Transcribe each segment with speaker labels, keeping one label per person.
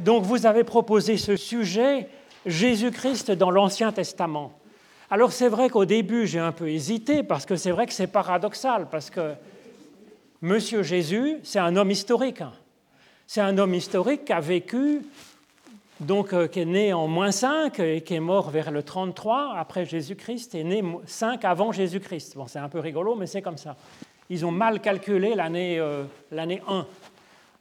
Speaker 1: Donc vous avez proposé ce sujet, Jésus-Christ dans l'Ancien Testament. Alors c'est vrai qu'au début j'ai un peu hésité parce que c'est vrai que c'est paradoxal, parce que Monsieur Jésus, c'est un homme historique. C'est un homme historique qui a vécu, donc euh, qui est né en moins 5 et qui est mort vers le 33 après Jésus-Christ, est né 5 avant Jésus-Christ. Bon, c'est un peu rigolo, mais c'est comme ça. Ils ont mal calculé l'année euh, 1.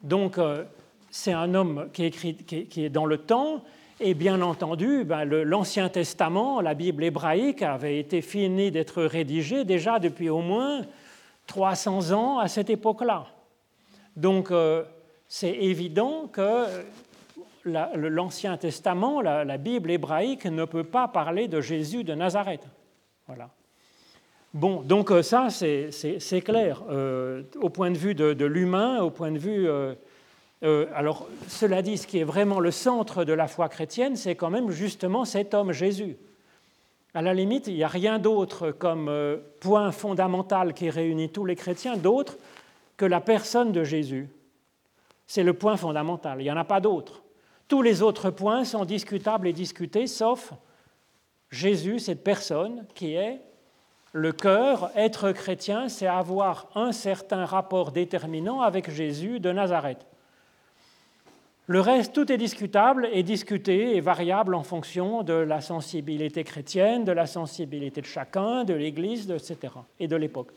Speaker 1: Donc euh, c'est un homme qui est, qui est, dans le temps, et bien entendu, ben, l'Ancien Testament, la Bible hébraïque, avait été fini d'être rédigé déjà depuis au moins 300 ans à cette époque-là. Donc euh, c'est évident que l'Ancien Testament, la, Bible hébraïque, ne peut pas parler de Jésus de Nazareth. Voilà. Bon, donc euh, ça, c'est clair. Euh, au point de vue de, l'humain, au point de vue... alors, cela dit, ce qui est vraiment le centre de la foi chrétienne, c'est quand même justement cet homme Jésus. À la limite, il n'y a rien d'autre comme euh, point fondamental qui réunit tous les chrétiens d'autre que la personne de Jésus. C'est le point fondamental, il n'y en a pas d'autre. Tous les autres points sont discutables et discutés, sauf Jésus, cette personne qui est le cœur. Être chrétien, c'est avoir un certain rapport déterminant avec Jésus de Nazareth. Le reste, tout est discutable et discuté et variable en fonction de la sensibilité chrétienne, de la sensibilité de chacun, de l'Église, etc. et de l'époque.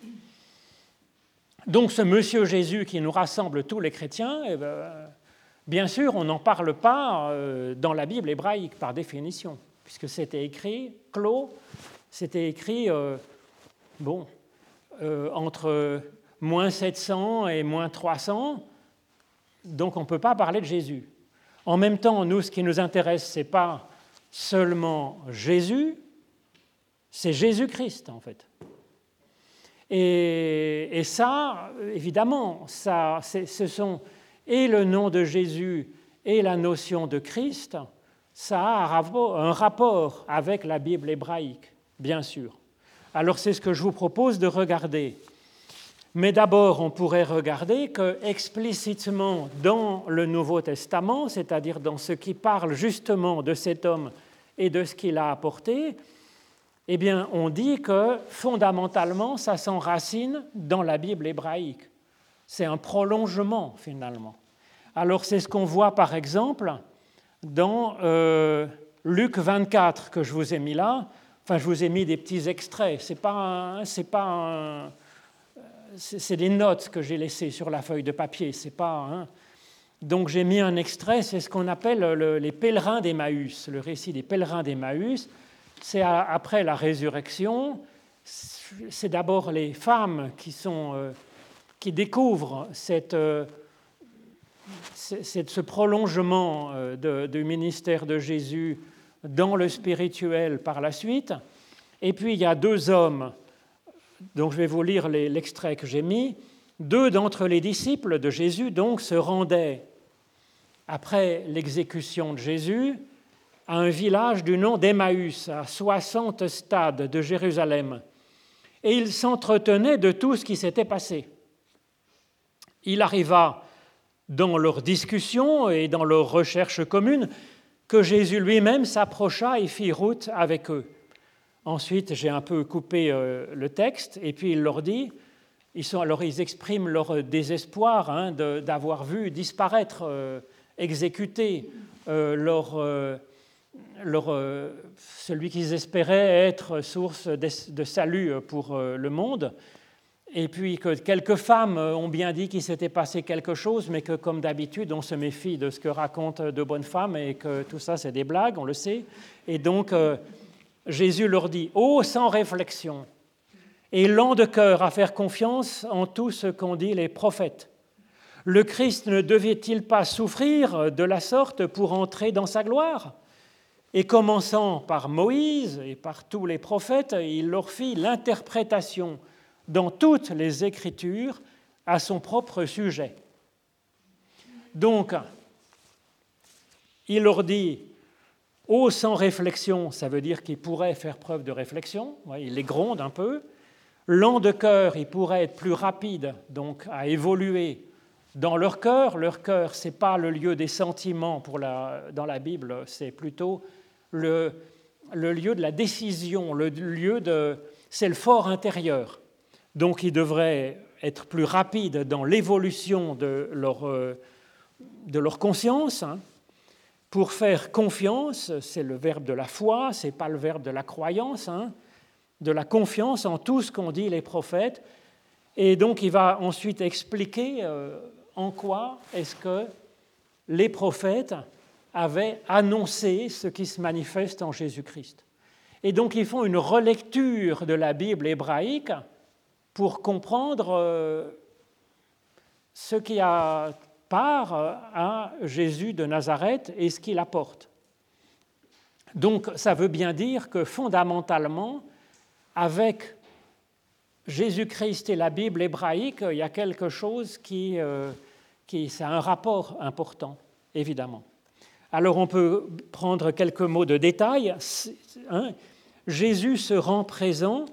Speaker 1: Donc ce Monsieur Jésus qui nous rassemble tous les chrétiens, eh ben, bien sûr, on n'en parle pas euh, dans la Bible hébraïque par définition, puisque c'était écrit, clos, c'était écrit, euh, bon, euh, entre moins 700 et moins 300, donc on ne peut pas parler de Jésus. En même temps, nous, ce qui nous intéresse, ce n'est pas seulement Jésus, c'est Jésus-Christ, en fait. Et, ça, évidemment, ça, ce sont et le nom de Jésus et la notion de Christ, ça a un rapport avec la Bible hébraïque, bien sûr. Alors c'est ce que je vous propose de regarder. Mais d'abord, on pourrait regarder que explicitement dans le Nouveau Testament, c'est-à-dire dans ce qui parle justement de cet homme et de ce qu'il a apporté, eh bien, on dit que fondamentalement, ça s'enracine dans la Bible hébraïque. C'est un prolongement finalement. Alors c'est ce qu'on voit par exemple dans euh, Luc 24 que je vous ai mis là. Enfin, je vous ai mis des petits extraits. C'est pas pas un, c'est des notes que j'ai laissées sur la feuille de papier, c'est pas. Donc j'ai mis un extrait, c'est ce qu'on appelle les pèlerins d'Emmaüs, le récit des pèlerins d'Emmaüs. C'est après la résurrection, c'est d'abord les femmes qui, sont, euh, qui découvrent cette, euh, ce prolongement euh, du ministère de Jésus dans le spirituel par la suite. Et puis il y a deux hommes donc je vais vous lire l'extrait que j'ai mis. Deux d'entre les disciples de Jésus donc se rendaient après l'exécution de Jésus à un village du nom d'Emmaüs, à 60 stades de Jérusalem, et ils s'entretenaient de tout ce qui s'était passé. Il arriva dans leur discussion et dans leur recherche commune que Jésus lui-même s'approcha et fit route avec eux. Ensuite, j'ai un peu coupé euh, le texte, et puis il leur dit, ils sont, alors ils expriment leur désespoir hein, d'avoir vu disparaître, euh, exécuter euh, leur, leur, celui qu'ils espéraient être source de, salut pour le monde. Et puis que quelques femmes ont bien dit qu'il s'était passé quelque chose, mais que comme d'habitude, on se méfie de ce que racontent de bonnes femmes et que tout ça, c'est des blagues, on le sait. Et donc, Jésus leur dit, ô sans réflexion, et lent de cœur à faire confiance en tout ce qu'ont dit les prophètes. Le Christ ne devait-il pas souffrir de la sorte pour entrer dans sa gloire? Et commençant par Moïse et par tous les prophètes, il leur fit l'interprétation dans toutes les Écritures à son propre sujet. Donc, il leur dit, Ô sans réflexion, ça veut dire qu'il pourrait faire preuve de réflexion, il les gronde un peu. Lent de cœur, il pourrait être plus rapide, donc à évoluer dans leur cœur. Leur cœur, ce n'est pas le lieu des sentiments dans la Bible, c'est plutôt le, lieu de la décision, le lieu de, c'est le fort intérieur. Donc ils devraient être plus rapides dans l'évolution de leur, euh, conscience. Hein. Pour faire confiance, c'est le verbe de la foi, c'est pas le verbe de la croyance, hein, de la confiance en tout ce qu'ont dit les prophètes. Et donc il va ensuite expliquer euh, en quoi est-ce que les prophètes avaient annoncé ce qui se manifeste en Jésus-Christ. Et donc ils font une relecture de la Bible hébraïque pour comprendre euh, ce qui a part à Jésus de Nazareth et ce qu'il apporte. Donc ça veut bien dire que fondamentalement, avec Jésus-Christ et la Bible hébraïque, il y a quelque chose qui, euh, qui c'est un rapport important, évidemment. Alors on peut prendre quelques mots de détail. Hein. Jésus se rend présent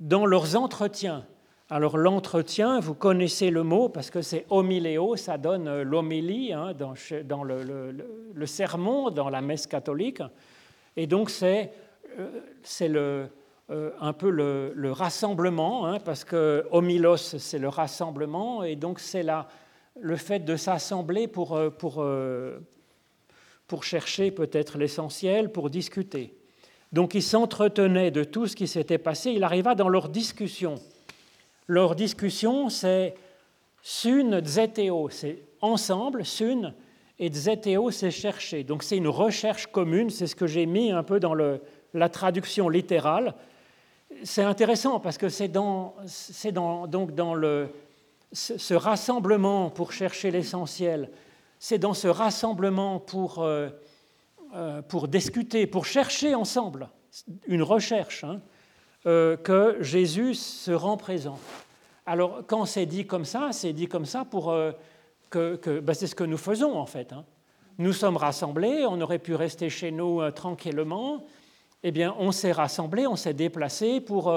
Speaker 1: dans leurs entretiens. Alors l'entretien, vous connaissez le mot parce que c'est homiléo, ça donne euh, l'homélie hein, dans, le, sermon, dans la messe catholique. Et donc c'est euh, euh, un peu le, rassemblement, hein, parce que homilos, c'est le rassemblement, et donc c'est le fait de s'assembler pour, pour, pour chercher peut-être l'essentiel, pour discuter. Donc ils s'entretenaient de tout ce qui s'était passé. Il arriva dans leur discussion. Leur discussion, c'est sun, zeteo, c'est ensemble, sun, et zeteo, c'est chercher. Donc c'est une recherche commune, c'est ce que j'ai mis un peu dans la traduction littérale. C'est intéressant parce que c'est dans, dans, donc dans le, ce rassemblement pour chercher l'essentiel, c'est dans ce rassemblement pour... Euh, euh, pour discuter, pour chercher ensemble une recherche, hein, euh, que Jésus se rend présent. Alors, quand c'est dit comme ça, c'est dit comme ça pour euh, que, ben, c'est ce que nous faisons en fait. Hein. Nous sommes rassemblés, on aurait pu rester chez nous tranquillement. Eh bien, on s'est rassemblés, on s'est déplacés pour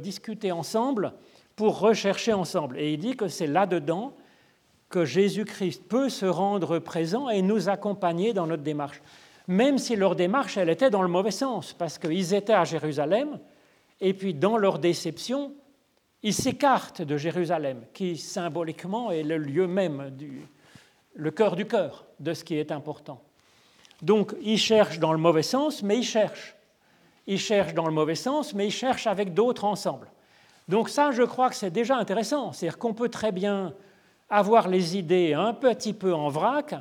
Speaker 1: discuter ensemble, pour rechercher ensemble. Et il dit que c'est là-dedans que Jésus-Christ peut se rendre présent et nous accompagner dans notre démarche même si leur démarche, elle était dans le mauvais sens, parce qu'ils étaient à Jérusalem, et puis dans leur déception, ils s'écartent de Jérusalem, qui symboliquement est le lieu même, du, le cœur du cœur de ce qui est important. Donc ils cherchent dans le mauvais sens, mais ils cherchent. Ils cherchent dans le mauvais sens, mais ils cherchent avec d'autres ensemble. Donc ça, je crois que c'est déjà intéressant. C'est-à-dire qu'on peut très bien avoir les idées un petit peu en vrac,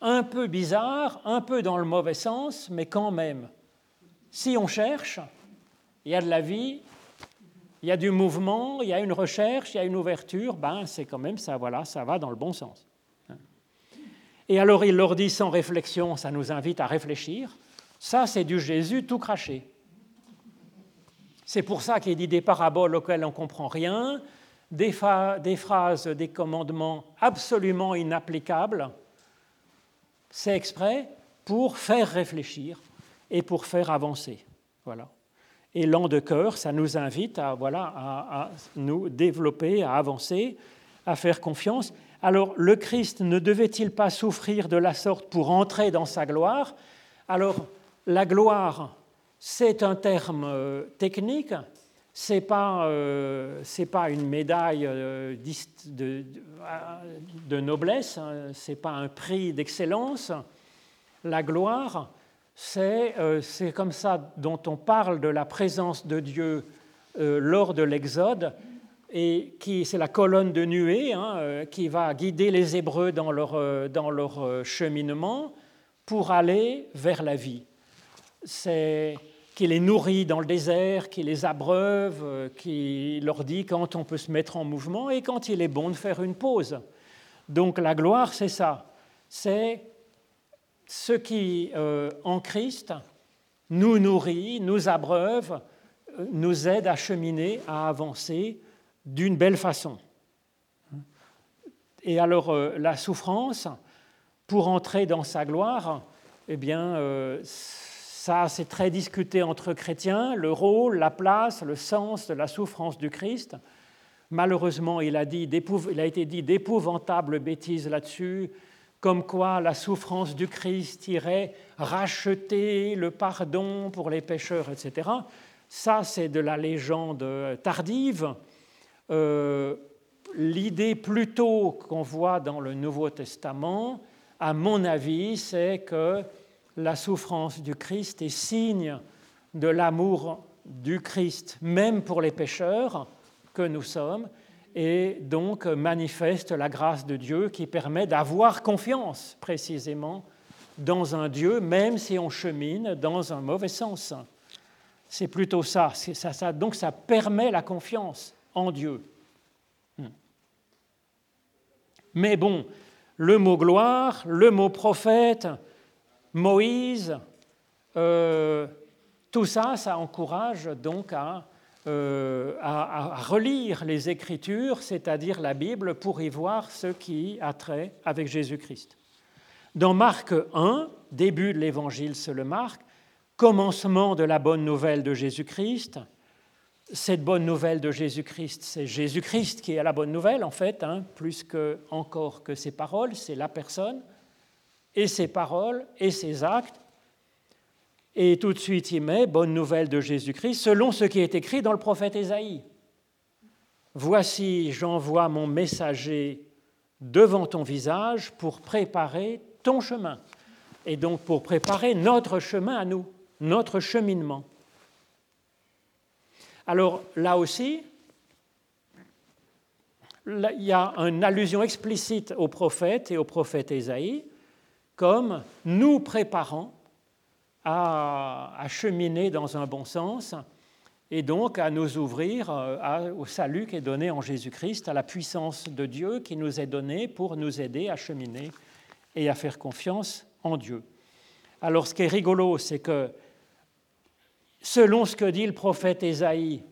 Speaker 1: un peu bizarre, un peu dans le mauvais sens, mais quand même. Si on cherche, il y a de la vie, il y a du mouvement, il y a une recherche, il y a une ouverture, ben c'est quand même ça, voilà, ça va dans le bon sens. Et alors il leur dit sans réflexion, ça nous invite à réfléchir. Ça, c'est du Jésus tout craché. C'est pour ça qu'il dit des paraboles auxquelles on ne comprend rien, des, des phrases, des commandements absolument inapplicables, c'est exprès pour faire réfléchir et pour faire avancer. Voilà. Et de cœur, ça nous invite à, voilà, à, nous développer, à avancer, à faire confiance. Alors, le Christ ne devait-il pas souffrir de la sorte pour entrer dans sa gloire? Alors, la gloire, c'est un terme euh, technique, ce n'est pas, euh, pas, une médaille euh, de, de, noblesse, hein, ce n'est pas un prix d'excellence. La gloire, euh, c'est comme ça dont on parle de la présence de Dieu lors de l'Exode, et qui c'est la colonne de nuée hein, qui va guider les Hébreux dans leur, dans leur cheminement pour aller vers la vie. C'est qui les nourrit dans le désert, qui les abreuve, euh, qui leur dit quand on peut se mettre en mouvement et quand il est bon de faire une pause. Donc la gloire, c'est ça. C'est ce qui, euh, en Christ, nous nourrit, nous abreuve, euh, nous aide à cheminer, à avancer d'une belle façon. Et alors la souffrance, pour entrer dans sa gloire, eh bien, ça, c'est très discuté entre chrétiens, le rôle, la place, le sens de la souffrance du Christ. Malheureusement, il a été dit d'épouvantables bêtises là-dessus, comme quoi la souffrance du Christ irait racheter le pardon pour les pécheurs, etc. Ça, c'est de la légende tardive. Euh, l'idée plutôt qu'on voit dans le Nouveau Testament, à mon avis, c'est que la souffrance du Christ est signe de l'amour du Christ, même pour les pécheurs que nous sommes, et donc manifeste la grâce de Dieu qui permet d'avoir confiance précisément dans un Dieu, même si on chemine dans un mauvais sens. C'est plutôt ça. ça. Donc ça permet la confiance en Dieu. Hmm. Mais bon, le mot gloire, le mot prophète, Moïse, euh, tout ça, ça encourage donc à euh, à, relire les Écritures, c'est-à-dire la Bible, pour y voir ce qui a trait avec Jésus-Christ. Dans Marc 1, début de l'Évangile selon Marc, commencement de la bonne nouvelle de Jésus-Christ. Cette bonne nouvelle de Jésus-Christ, c'est Jésus-Christ qui est la bonne nouvelle, en fait, hein, plus que, encore que ses paroles, c'est la personne, et ses paroles, et ses actes, et tout de suite, il met Bonne nouvelle de Jésus-Christ, selon ce qui est écrit dans le prophète Ésaïe. Voici, j'envoie mon messager devant ton visage pour préparer ton chemin. Et donc pour préparer notre chemin à nous, notre cheminement. Alors là aussi, il y a une allusion explicite au prophète et au prophète Ésaïe comme nous préparant à, cheminer dans un bon sens et donc à nous ouvrir euh, au salut qui est donné en Jésus-Christ, à la puissance de Dieu qui nous est donnée pour nous aider à cheminer et à faire confiance en Dieu. Alors ce qui est rigolo, c'est que selon ce que dit le prophète Ésaïe,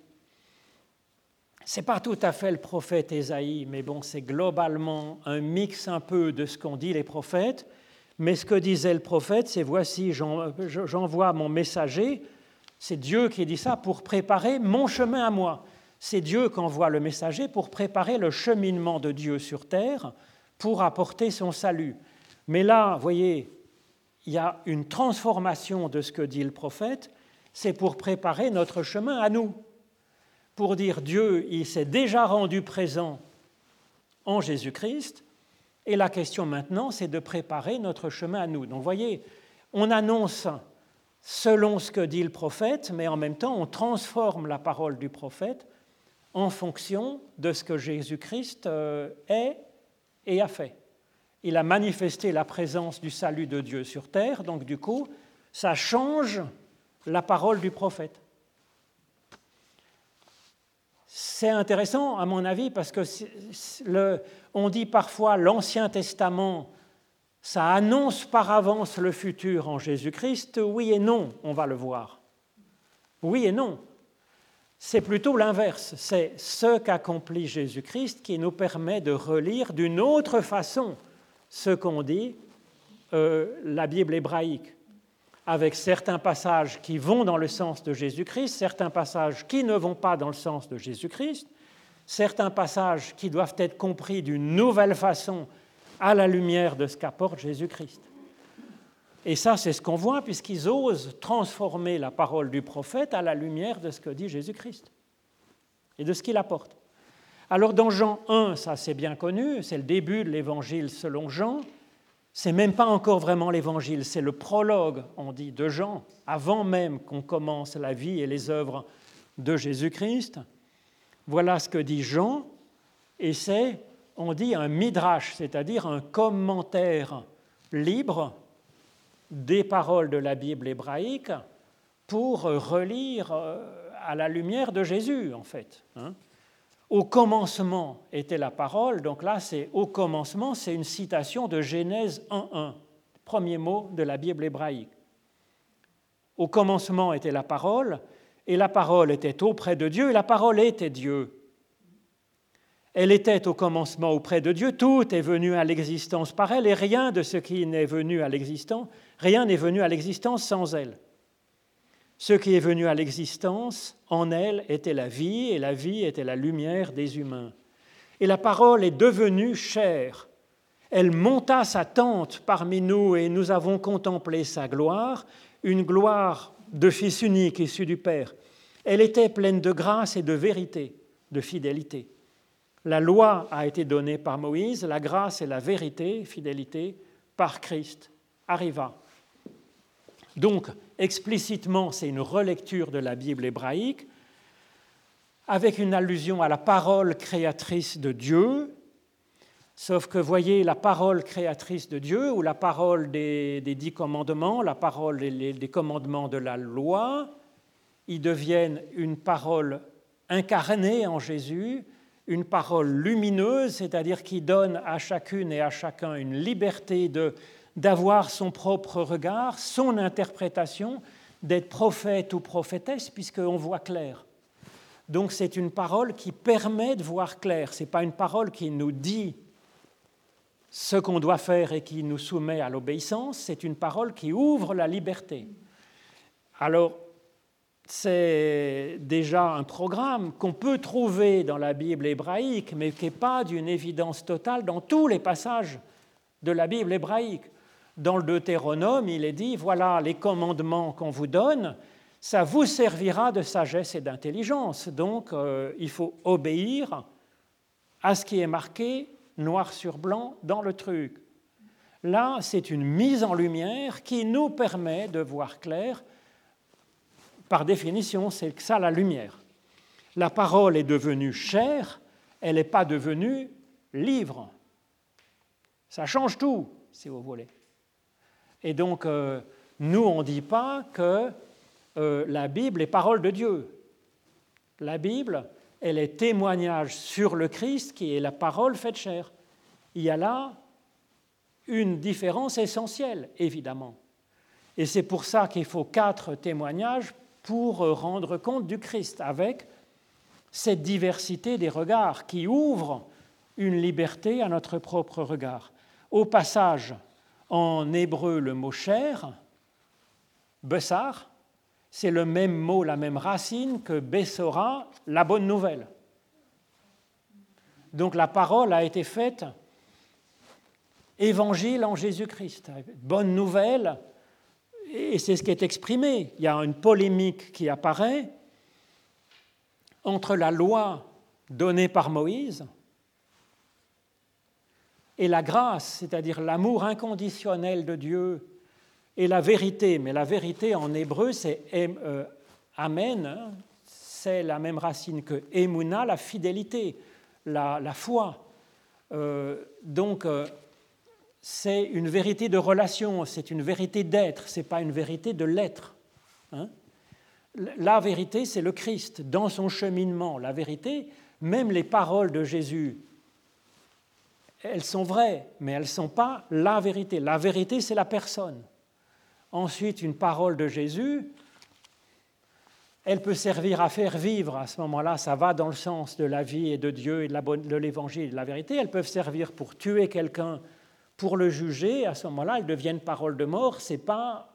Speaker 1: c'est pas tout à fait le prophète Ésaïe, mais bon, c'est globalement un mix un peu de ce qu'ont dit les prophètes. Mais ce que disait le prophète, c'est voici, j'envoie mon messager, c'est Dieu qui dit ça pour préparer mon chemin à moi. C'est Dieu qui envoie le messager pour préparer le cheminement de Dieu sur terre, pour apporter son salut. Mais là, vous voyez, il y a une transformation de ce que dit le prophète, c'est pour préparer notre chemin à nous. Pour dire Dieu, il s'est déjà rendu présent en Jésus-Christ, et la question maintenant, c'est de préparer notre chemin à nous. Donc voyez, on annonce selon ce que dit le prophète, mais en même temps, on transforme la parole du prophète en fonction de ce que Jésus-Christ euh, est et a fait. Il a manifesté la présence du salut de Dieu sur terre, donc du coup, ça change la parole du prophète. C'est intéressant, à mon avis, parce que le, on dit parfois l'Ancien Testament, ça annonce par avance le futur en Jésus-Christ. Oui et non, on va le voir. Oui et non. C'est plutôt l'inverse. C'est ce qu'accomplit Jésus-Christ qui nous permet de relire d'une autre façon ce qu'on dit euh, la Bible hébraïque, avec certains passages qui vont dans le sens de Jésus-Christ, certains passages qui ne vont pas dans le sens de Jésus-Christ, certains passages qui doivent être compris d'une nouvelle façon à la lumière de ce qu'apporte Jésus-Christ. Et ça, c'est ce qu'on voit puisqu'ils osent transformer la parole du prophète à la lumière de ce que dit Jésus-Christ et de ce qu'il apporte. Alors dans Jean 1, ça c'est bien connu, c'est le début de l'évangile selon Jean. C'est même pas encore vraiment l'évangile, c'est le prologue, on dit, de Jean, avant même qu'on commence la vie et les œuvres de Jésus-Christ. Voilà ce que dit Jean, et c'est, on dit, un midrash, c'est-à-dire un commentaire libre des paroles de la Bible hébraïque pour relire euh, à la lumière de Jésus, en fait. Hein. Au commencement était la parole, donc là, c'est au commencement, c'est une citation de Genèse 1.1, premier mot de la Bible hébraïque. Au commencement était la parole, et la parole était auprès de Dieu, et la parole était Dieu. Elle était au commencement auprès de Dieu, tout est venu à l'existence par elle, et rien de ce qui n'est venu à l'existence, rien n'est venu à l'existence sans elle. Ce qui est venu à l'existence, en elle était la vie, et la vie était la lumière des humains. Et la parole est devenue chair. Elle monta sa tente parmi nous, et nous avons contemplé sa gloire, une gloire de Fils unique issu du Père. Elle était pleine de grâce et de vérité, de fidélité. La loi a été donnée par Moïse, la grâce et la vérité, fidélité, par Christ arriva. Donc, explicitement, c'est une relecture de la Bible hébraïque avec une allusion à la parole créatrice de Dieu, sauf que voyez la parole créatrice de Dieu ou la parole des, dix commandements, la parole des commandements de la loi, ils deviennent une parole incarnée en Jésus, une parole lumineuse, c'est-à-dire qui donne à chacune et à chacun une liberté d'avoir son propre regard, son interprétation, d'être prophète ou prophétesse, puisqu'on voit clair. Donc c'est une parole qui permet de voir clair, ce n'est pas une parole qui nous dit ce qu'on doit faire et qui nous soumet à l'obéissance, c'est une parole qui ouvre la liberté. Alors, c'est déjà un programme qu'on peut trouver dans la Bible hébraïque, mais qui n'est pas d'une évidence totale dans tous les passages de la Bible hébraïque. Dans le Deutéronome, il est dit, voilà les commandements qu'on vous donne, ça vous servira de sagesse et d'intelligence. Donc, euh, il faut obéir à ce qui est marqué noir sur blanc dans le truc. Là, c'est une mise en lumière qui nous permet de voir clair par définition, c'est ça la lumière. La parole est devenue chair, elle n'est pas devenue livre. Ça change tout, si vous voulez. Et donc, euh, nous, on ne dit pas que euh, la Bible est parole de Dieu. La Bible, elle est témoignage sur le Christ qui est la parole faite chair. Il y a là une différence essentielle, évidemment. Et c'est pour ça qu'il faut quatre témoignages pour rendre compte du Christ, avec cette diversité des regards qui ouvre une liberté à notre propre regard. Au passage, en hébreu, le mot cher, bessar, c'est le même mot, la même racine que Bessora, la bonne nouvelle. Donc la parole a été faite évangile en Jésus-Christ. Bonne nouvelle, et c'est ce qui est exprimé. Il y a une polémique qui apparaît entre la loi donnée par Moïse et la grâce, c'est-à-dire l'amour inconditionnel de Dieu et la vérité. Mais la vérité en hébreu, c'est euh, Amen, hein. c'est la même racine que Emuna, la fidélité, la, foi. Euh, donc, euh, c'est une vérité de relation, c'est une vérité d'être, ce n'est pas une vérité de l'être. Hein. la vérité, c'est le Christ dans son cheminement. La vérité, même les paroles de Jésus, elles sont vraies, mais elles ne sont pas la vérité. La vérité, c'est la personne. Ensuite, une parole de Jésus, elle peut servir à faire vivre. À ce moment-là, ça va dans le sens de la vie et de Dieu et de l'évangile et de la vérité. Elles peuvent servir pour tuer quelqu'un pour le juger, à ce moment-là, elles deviennent paroles de mort, c'est pas,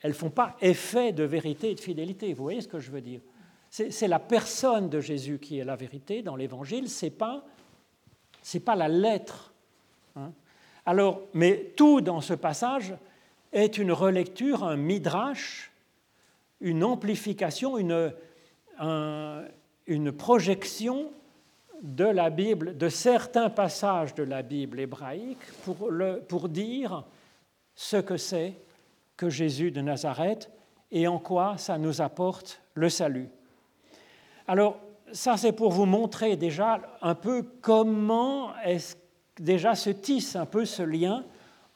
Speaker 1: elles font pas effet de vérité et de fidélité. Vous voyez ce que je veux dire C'est la personne de Jésus qui est la vérité dans l'Évangile, ce n'est pas, pas la lettre. Hein. Alors, mais tout dans ce passage est une relecture, un midrash, une amplification, une, une projection de la Bible, de certains passages de la Bible hébraïque pour, le, pour dire ce que c'est que Jésus de Nazareth et en quoi ça nous apporte le salut. Alors, ça c'est pour vous montrer déjà un peu comment est déjà se tisse un peu ce lien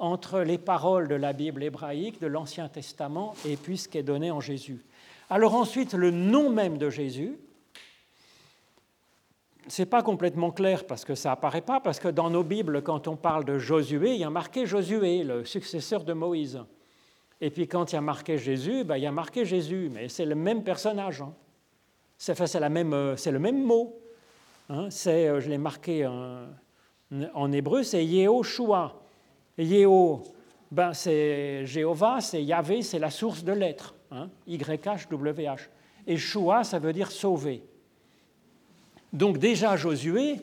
Speaker 1: entre les paroles de la Bible hébraïque, de l'Ancien Testament, et puis ce qui est donné en Jésus. Alors ensuite, le nom même de Jésus, n'est pas complètement clair parce que ça apparaît pas, parce que dans nos Bibles, quand on parle de Josué, il y a marqué Josué, le successeur de Moïse. Et puis quand il y a marqué Jésus, ben, il y a marqué Jésus, mais c'est le même personnage. Hein. C'est même, euh, le même mot. Hein. Euh, je l'ai marqué en, hébreu, c'est Yehoshua. Yeho, ben, c'est Jéhovah, c'est Yahvé, c'est la source de l'être. hein, Y-H-W-H. Et Shua, ça veut dire sauver. Donc déjà Josué,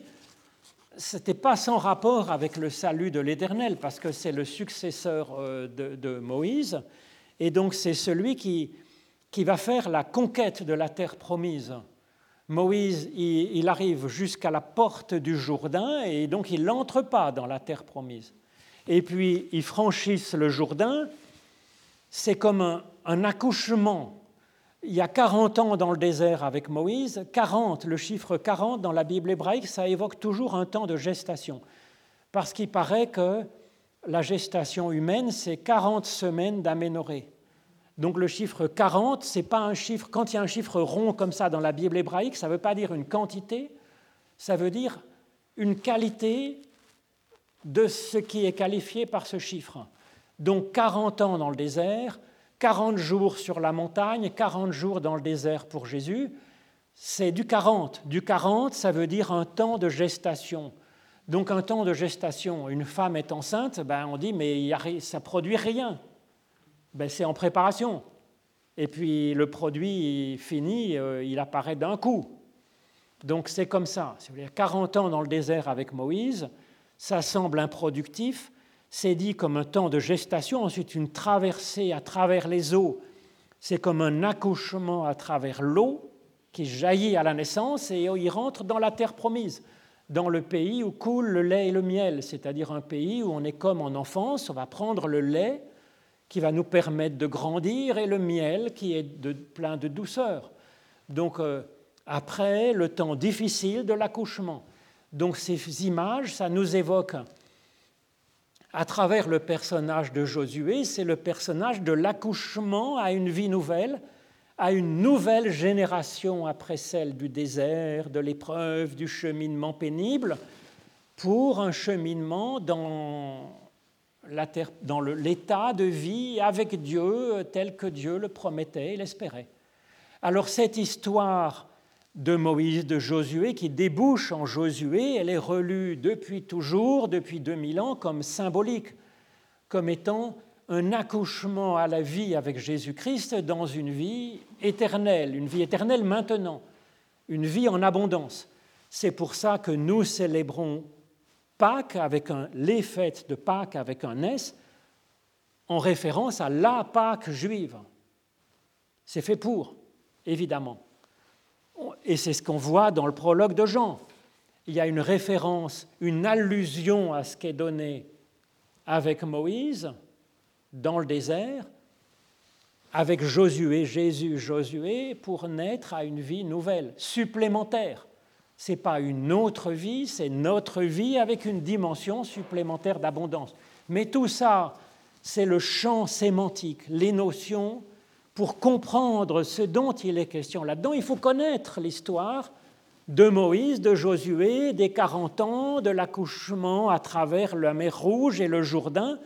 Speaker 1: ce n'était pas sans rapport avec le salut de l'Éternel, parce que c'est le successeur euh, de, Moïse, et donc c'est celui qui, qui va faire la conquête de la terre promise. Moïse, il, arrive jusqu'à la porte du Jourdain, et donc il n'entre pas dans la terre promise. Et puis ils franchissent le Jourdain, c'est comme un, accouchement il y a 40 ans dans le désert avec Moïse, 40, le chiffre 40 dans la Bible hébraïque, ça évoque toujours un temps de gestation. Parce qu'il paraît que la gestation humaine, c'est 40 semaines d'aménorée. Donc le chiffre 40, c'est pas un chiffre, quand il y a un chiffre rond comme ça dans la Bible hébraïque, ça ne veut pas dire une quantité, ça veut dire une qualité de ce qui est qualifié par ce chiffre. Donc 40 ans dans le désert, 40 jours sur la montagne, 40 jours dans le désert pour Jésus, c'est du 40. Du 40, ça veut dire un temps de gestation. Donc un temps de gestation, une femme est enceinte, ben on dit mais ça produit rien. Ben c'est en préparation. Et puis le produit fini, euh, il apparaît d'un coup. Donc c'est comme ça. 40 ans dans le désert avec Moïse, ça semble improductif, c'est dit comme un temps de gestation, ensuite une traversée à travers les eaux, c'est comme un accouchement à travers l'eau qui jaillit à la naissance et il rentre dans la terre promise, dans le pays où coule le lait et le miel, c'est-à-dire un pays où on est comme en enfance, on va prendre le lait qui va nous permettre de grandir et le miel qui est plein de douceur. Donc euh, après le temps difficile de l'accouchement. Donc ces images, ça nous évoque à travers le personnage de Josué, c'est le personnage de l'accouchement à une vie nouvelle, à une nouvelle génération après celle du désert, de l'épreuve, du cheminement pénible, pour un cheminement dans l'état de vie avec Dieu tel que Dieu le promettait et l'espérait. Alors cette histoire de Moïse, de Josué, qui débouche en Josué, elle est relue depuis toujours, depuis 2000 ans, comme symbolique, comme étant un accouchement à la vie avec Jésus-Christ dans une vie éternelle, une vie éternelle maintenant, une vie en abondance. C'est pour ça que nous célébrons Pâques avec un, les fêtes de Pâques avec un S, en référence à la Pâque juive. C'est fait pour, évidemment. Et c'est ce qu'on voit dans le prologue de Jean. Il y a une référence, une allusion à ce qui est donné avec Moïse dans le désert, avec Josué, Jésus, Josué, pour naître à une vie nouvelle, supplémentaire. Ce n'est pas une autre vie, c'est notre vie avec une dimension supplémentaire d'abondance. Mais tout ça, c'est le champ sémantique, les notions pour comprendre ce dont il est question là-dedans, il faut connaître l'histoire de Moïse, de Josué, des 40 ans, de l'accouchement à travers la mer Rouge et le Jourdain,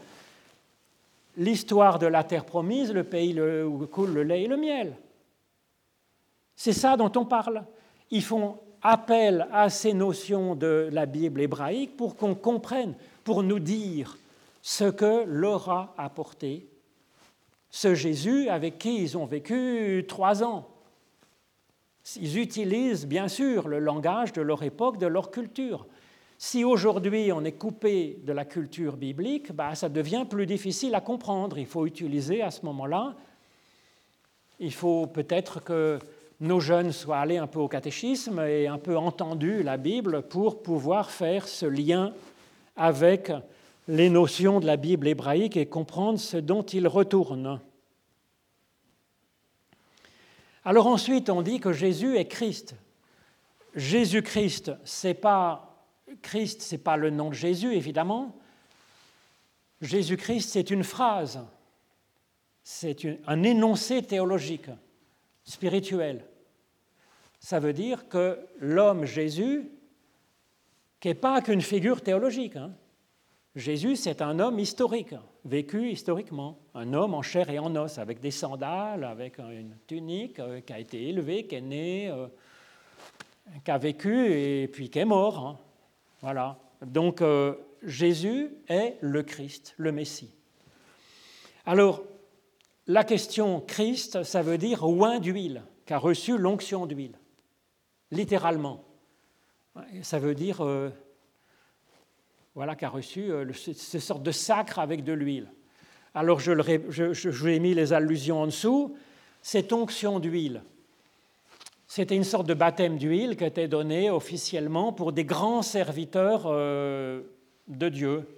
Speaker 1: l'histoire de la terre promise, le pays où coule le lait et le miel. C'est ça dont on parle. Ils font appel à ces notions de la Bible hébraïque pour qu'on comprenne, pour nous dire ce que leur a apporté ce Jésus avec qui ils ont vécu trois ans. Ils utilisent bien sûr le langage de leur époque, de leur culture. Si aujourd'hui on est coupé de la culture biblique, bah, ça devient plus difficile à comprendre. Il faut utiliser à ce moment-là, il faut peut-être que nos jeunes soient allés un peu au catéchisme et un peu entendu la Bible pour pouvoir faire ce lien avec les notions de la Bible hébraïque et comprendre ce dont il retourne. Alors ensuite, on dit que Jésus est Christ. Jésus-Christ, c'est pas Christ, c'est pas le nom de Jésus évidemment. Jésus-Christ, c'est une phrase, c'est un énoncé théologique, spirituel. Ça veut dire que l'homme Jésus, qui n'est pas qu'une figure théologique, hein, Jésus, c'est un homme historique, vécu historiquement, un homme en chair et en os, avec des sandales, avec une tunique, euh, qui a été élevé, qui est né, euh, qui a vécu et puis qui est mort. Hein. Voilà. Donc euh, Jésus est le Christ, le Messie. Alors, la question Christ, ça veut dire oint d'huile, qui a reçu l'onction d'huile, littéralement. Ça veut dire, voilà, qui a reçu euh, ce sorte de sacre avec de l'huile. Alors je, vous ai mis les allusions en dessous. Cette onction d'huile, c'était une sorte de baptême d'huile qui était donné officiellement pour des grands serviteurs euh, de Dieu.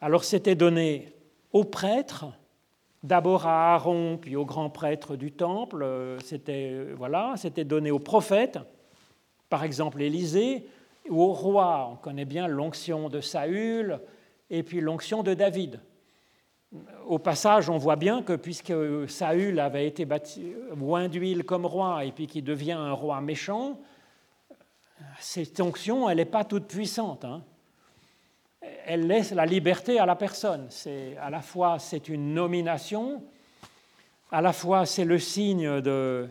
Speaker 1: Alors c'était donné aux prêtres, d'abord à Aaron, puis aux grands prêtres du temple. Euh, c'était voilà, c'était donné aux prophètes, par exemple Élisée, ou au roi. On connaît bien l'onction de Saül et puis l'onction de David. Au passage, on voit bien que puisque Saül avait été loin d'huile comme roi et puis qu'il devient un roi méchant, cette onction, elle n'est pas toute puissante. Hein. Elle laisse la liberté à la personne. C'est à la fois c'est une nomination, à la fois c'est le signe de,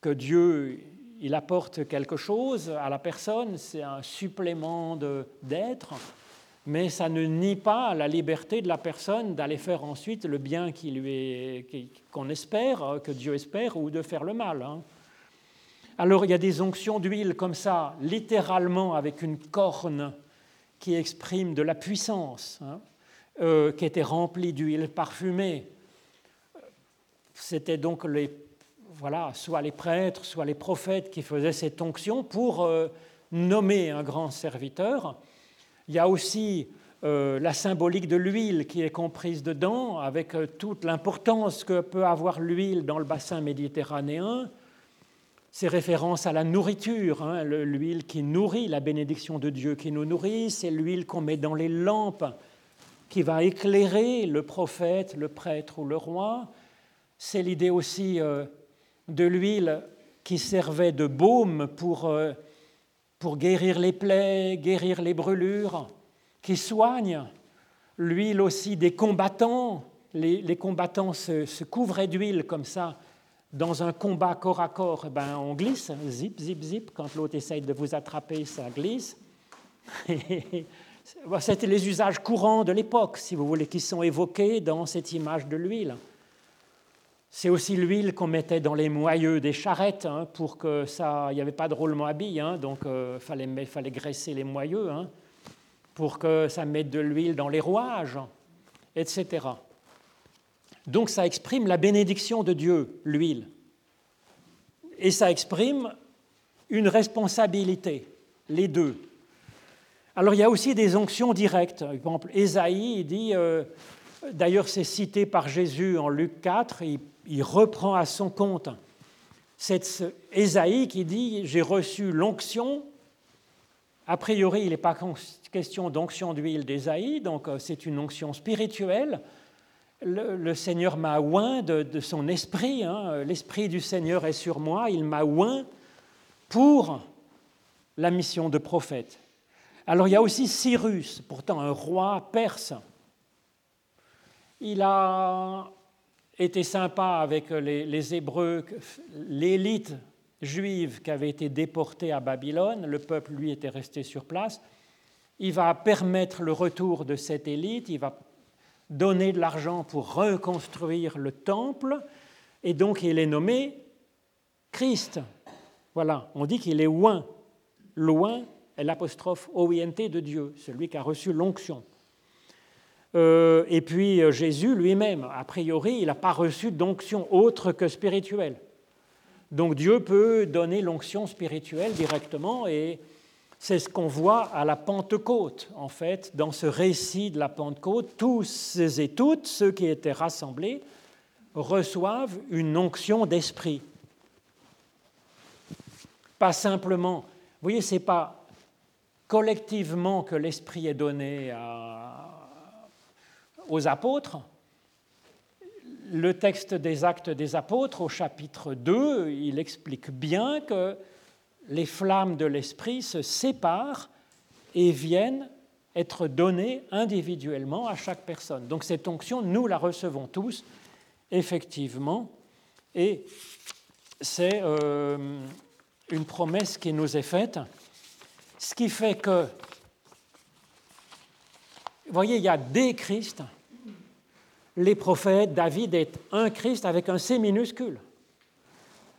Speaker 1: que Dieu il apporte quelque chose à la personne, c'est un supplément d'être mais ça ne nie pas la liberté de la personne d'aller faire ensuite le bien qu'on espère, que Dieu espère, ou de faire le mal. Hein. Alors il y a des onctions d'huile comme ça, littéralement avec une corne qui exprime de la puissance, hein, euh, qui était remplie d'huile parfumée. C'était donc les, voilà, soit les prêtres, soit les prophètes qui faisaient cette onction pour euh, nommer un grand serviteur. Il y a aussi euh, la symbolique de l'huile qui est comprise dedans, avec euh, toute l'importance que peut avoir l'huile dans le bassin méditerranéen. C'est référence à la nourriture, hein, l'huile qui nourrit, la bénédiction de Dieu qui nous nourrit, c'est l'huile qu'on met dans les lampes qui va éclairer le prophète, le prêtre ou le roi. C'est l'idée aussi de l'huile qui servait de baume pour pour guérir les plaies, guérir les brûlures, qui soigne l'huile aussi des combattants. Les, combattants se, couvraient d'huile comme ça. Dans un combat corps à corps, eh ben, on glisse, zip, zip, zip. Quand l'autre essaye de vous attraper, ça glisse. C'était les usages courants de l'époque, si vous voulez, qui sont évoqués dans cette image de l'huile. C'est aussi l'huile qu'on mettait dans les moyeux des charrettes hein, pour que ça. Il n'y avait pas de roulement à billes, hein, donc il euh, fallait, fallait, graisser les moyeux hein, pour que ça mette de l'huile dans les rouages, etc. Donc ça exprime la bénédiction de Dieu, l'huile. Et ça exprime une responsabilité, les deux. Alors il y a aussi des onctions directes. Par exemple, Ésaïe dit, euh, d'ailleurs c'est cité par Jésus en Luc 4, il il reprend à son compte cette Ésaïe qui dit J'ai reçu l'onction. A priori, il n'est pas question d'onction d'huile d'Ésaïe, donc euh, c'est une onction spirituelle. Le, Seigneur m'a oint de, son esprit, hein. l'esprit du Seigneur est sur moi, il m'a oint pour la mission de prophète. Alors il y a aussi Cyrus, pourtant un roi perse. Il a était sympa avec les, Hébreux, l'élite juive qui avait été déportée à Babylone, le peuple, lui, était resté sur place. Il va permettre le retour de cette élite, il va donner de l'argent pour reconstruire le temple, et donc il est nommé Christ. Voilà, on dit qu'il est loin. Loin est l'apostrophe OINT de Dieu, celui qui a reçu l'onction. Euh, et puis euh, Jésus lui-même, a priori, il n'a pas reçu d'onction autre que spirituelle. Donc Dieu peut donner l'onction spirituelle directement et c'est ce qu'on voit à la Pentecôte, en fait, dans ce récit de la Pentecôte. Tous et toutes, ceux qui étaient rassemblés, reçoivent une onction d'esprit. Pas simplement, vous voyez, ce n'est pas collectivement que l'esprit est donné à, aux apôtres, le texte des actes des apôtres au chapitre 2, il explique bien que les flammes de l'esprit se séparent et viennent être données individuellement à chaque personne. Donc cette onction, nous la recevons tous, effectivement, et c'est euh, une promesse qui nous est faite, ce qui fait que, vous voyez, il y a des Christ, les prophètes, David est un Christ avec un C minuscule.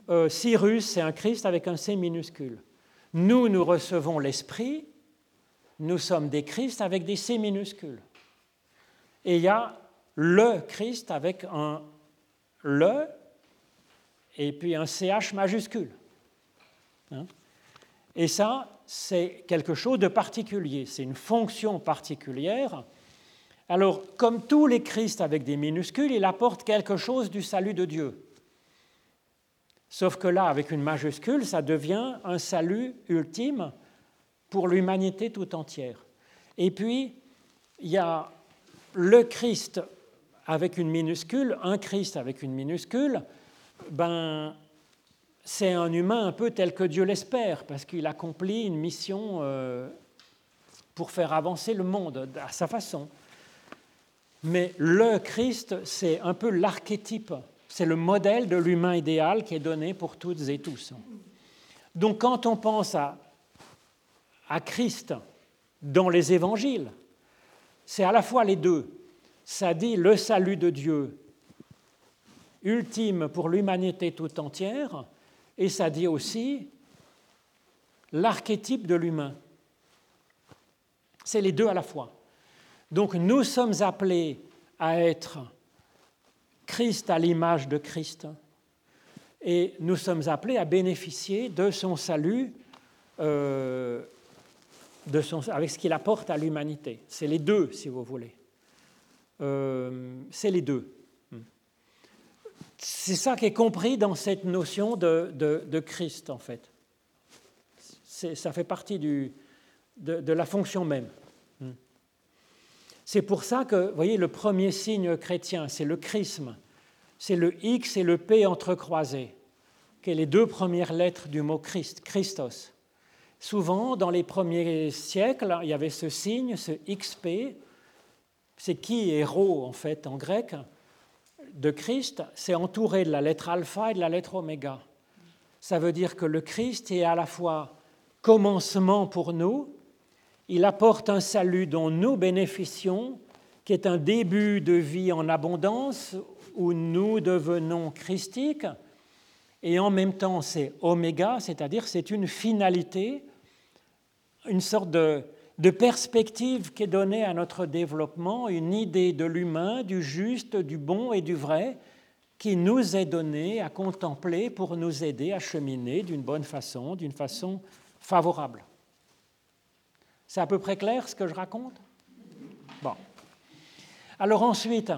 Speaker 1: Euh, Cyrus, c'est un Christ avec un C minuscule. Nous, nous recevons l'Esprit, nous sommes des Christ avec des C minuscules. Et il y a le Christ avec un le et puis un CH majuscule. Hein? et ça, c'est quelque chose de particulier, c'est une fonction particulière. Alors, comme tous les Christ avec des minuscules, il apporte quelque chose du salut de Dieu. Sauf que là, avec une majuscule, ça devient un salut ultime pour l'humanité tout entière. Et puis, il y a le Christ avec une minuscule, un Christ avec une minuscule, ben, c'est un humain un peu tel que Dieu l'espère, parce qu'il accomplit une mission euh, pour faire avancer le monde à sa façon. Mais le Christ, c'est un peu l'archétype, c'est le modèle de l'humain idéal qui est donné pour toutes et tous. Donc quand on pense à, Christ dans les évangiles, c'est à la fois les deux. Ça dit le salut de Dieu ultime pour l'humanité tout entière, et ça dit aussi l'archétype de l'humain. C'est les deux à la fois. Donc nous sommes appelés à être Christ à l'image de Christ, et nous sommes appelés à bénéficier de son salut euh, de son, avec ce qu'il apporte à l'humanité. C'est les deux, si vous voulez. Euh, c'est les deux. C'est ça qui est compris dans cette notion de, Christ, en fait. Ça fait partie du, de, la fonction même. C'est pour ça que, vous voyez, le premier signe chrétien, c'est le chrisme. C'est le X et le P entrecroisés, qui sont les deux premières lettres du mot Christ, Christos. Souvent, dans les premiers siècles, il y avait ce signe, ce XP. C'est qui héros, en fait, en grec de Christ, c'est entouré de la lettre alpha et de la lettre oméga. Ça veut dire que le Christ est à la fois commencement pour nous, il apporte un salut dont nous bénéficions, qui est un début de vie en abondance où nous devenons christiques, et en même temps c'est oméga, c'est-à-dire c'est une finalité, une sorte de, perspective qui est donnée à notre développement, une idée de l'humain, du juste, du bon et du vrai, qui nous est donnée à contempler pour nous aider à cheminer d'une bonne façon, d'une façon favorable. C'est à peu près clair ce que je raconte? Bon. Alors ensuite,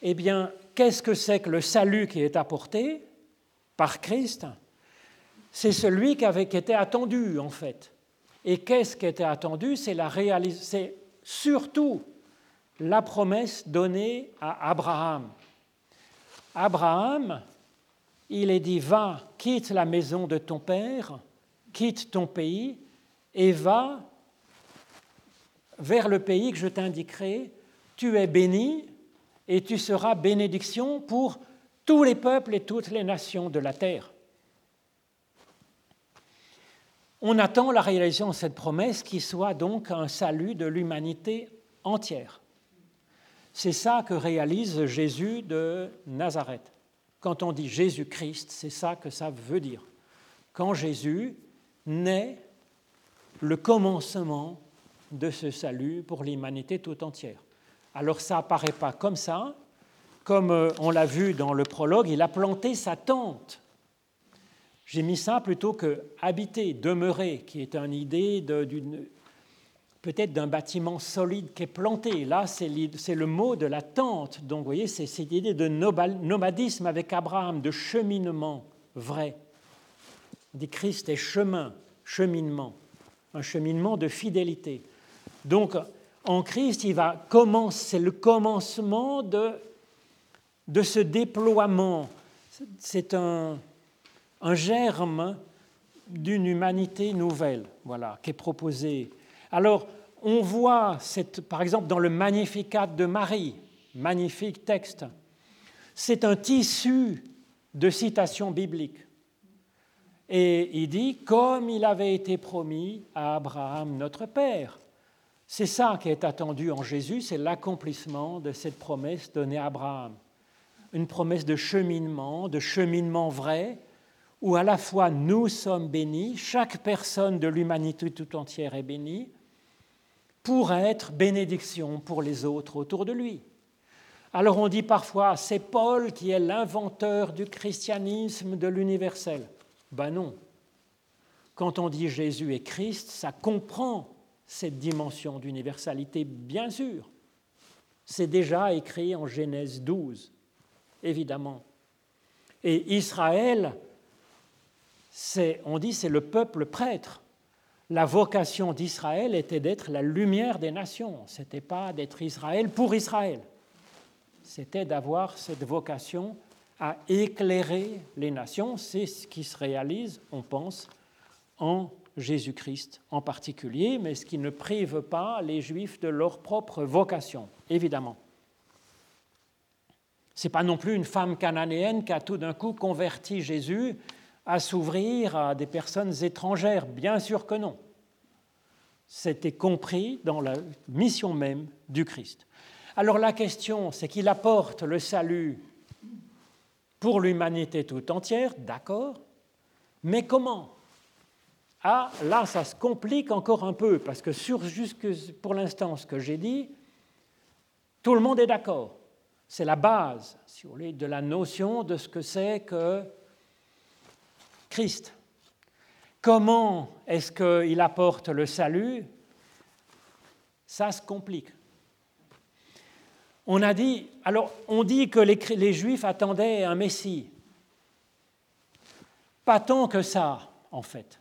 Speaker 1: eh bien, qu'est-ce que c'est que le salut qui est apporté par Christ? C'est celui qui avait été attendu, en fait. Et qu'est-ce qui était attendu? C'est surtout la promesse donnée à Abraham. Abraham, il est dit, va, quitte la maison de ton père, quitte ton pays, et va vers le pays que je t'indiquerai. Tu es béni et tu seras bénédiction pour tous les peuples et toutes les nations de la terre. On attend la réalisation de cette promesse qui soit donc un salut de l'humanité entière. C'est ça que réalise Jésus de Nazareth. Quand on dit Jésus-Christ, c'est ça que ça veut dire. Quand Jésus naît le commencement de ce salut pour l'humanité tout entière. Alors ça apparaît pas comme ça, comme euh, on l'a vu dans le prologue, il a planté sa tente j'ai mis ça plutôt que habiter, demeurer, qui est une idée peut-être d'un bâtiment solide qui est planté. Là, c'est le mot de la tente. Donc, vous voyez, c'est cette idée de nomadisme avec Abraham, de cheminement vrai. On dit Christ est chemin, cheminement, un cheminement de fidélité. Donc, en Christ, il va commencer, c'est le commencement de, de ce déploiement. C'est un, un germe d'une humanité nouvelle, voilà, qui est proposée. Alors, on voit, cette, par exemple, dans le Magnificat de Marie, magnifique texte, c'est un tissu de citations bibliques. Et il dit, comme il avait été promis à Abraham notre Père. C'est ça qui est attendu en Jésus, c'est l'accomplissement de cette promesse donnée à Abraham. Une promesse de cheminement, de cheminement vrai, où à la fois nous sommes bénis, chaque personne de l'humanité tout entière est bénie, pour être bénédiction pour les autres autour de lui. Alors on dit parfois, c'est Paul qui est l'inventeur du christianisme de l'universel. Ben non. Quand on dit Jésus est Christ, ça comprend cette dimension d'universalité, bien sûr. C'est déjà écrit en Genèse 12, évidemment. Et Israël, on dit c'est le peuple prêtre. La vocation d'Israël était d'être la lumière des nations. Ce n'était pas d'être Israël pour Israël. C'était d'avoir cette vocation à éclairer les nations. C'est ce qui se réalise, on pense, en Jésus-Christ en particulier, mais ce qui ne prive pas les Juifs de leur propre vocation, évidemment. Ce n'est pas non plus une femme cananéenne qui a tout d'un coup converti Jésus à s'ouvrir à des personnes étrangères, bien sûr que non. C'était compris dans la mission même du Christ. Alors la question, c'est qu'il apporte le salut pour l'humanité tout entière, d'accord, mais comment ah, là, ça se complique encore un peu, parce que sur jusque pour l'instant, ce que j'ai dit, tout le monde est d'accord. C'est la base, si vous voulez, de la notion de ce que c'est que Christ. Comment est-ce qu'il apporte le salut? Ça se complique. On a dit, alors, on dit que les, les Juifs attendaient un Messie. Pas tant que ça, en fait.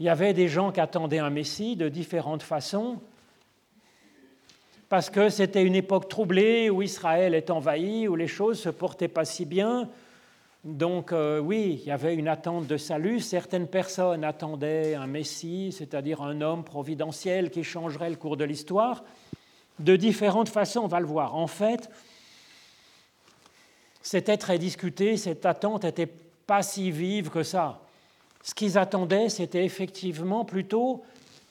Speaker 1: Il y avait des gens qui attendaient un Messie de différentes façons, parce que c'était une époque troublée où Israël est envahi, où les choses ne se portaient pas si bien. Donc euh, oui, il y avait une attente de salut. Certaines personnes attendaient un Messie, c'est-à-dire un homme providentiel qui changerait le cours de l'histoire. De différentes façons, on va le voir. En fait, c'était très discuté, cette attente n'était pas si vive que ça. Ce qu'ils attendaient, c'était effectivement plutôt,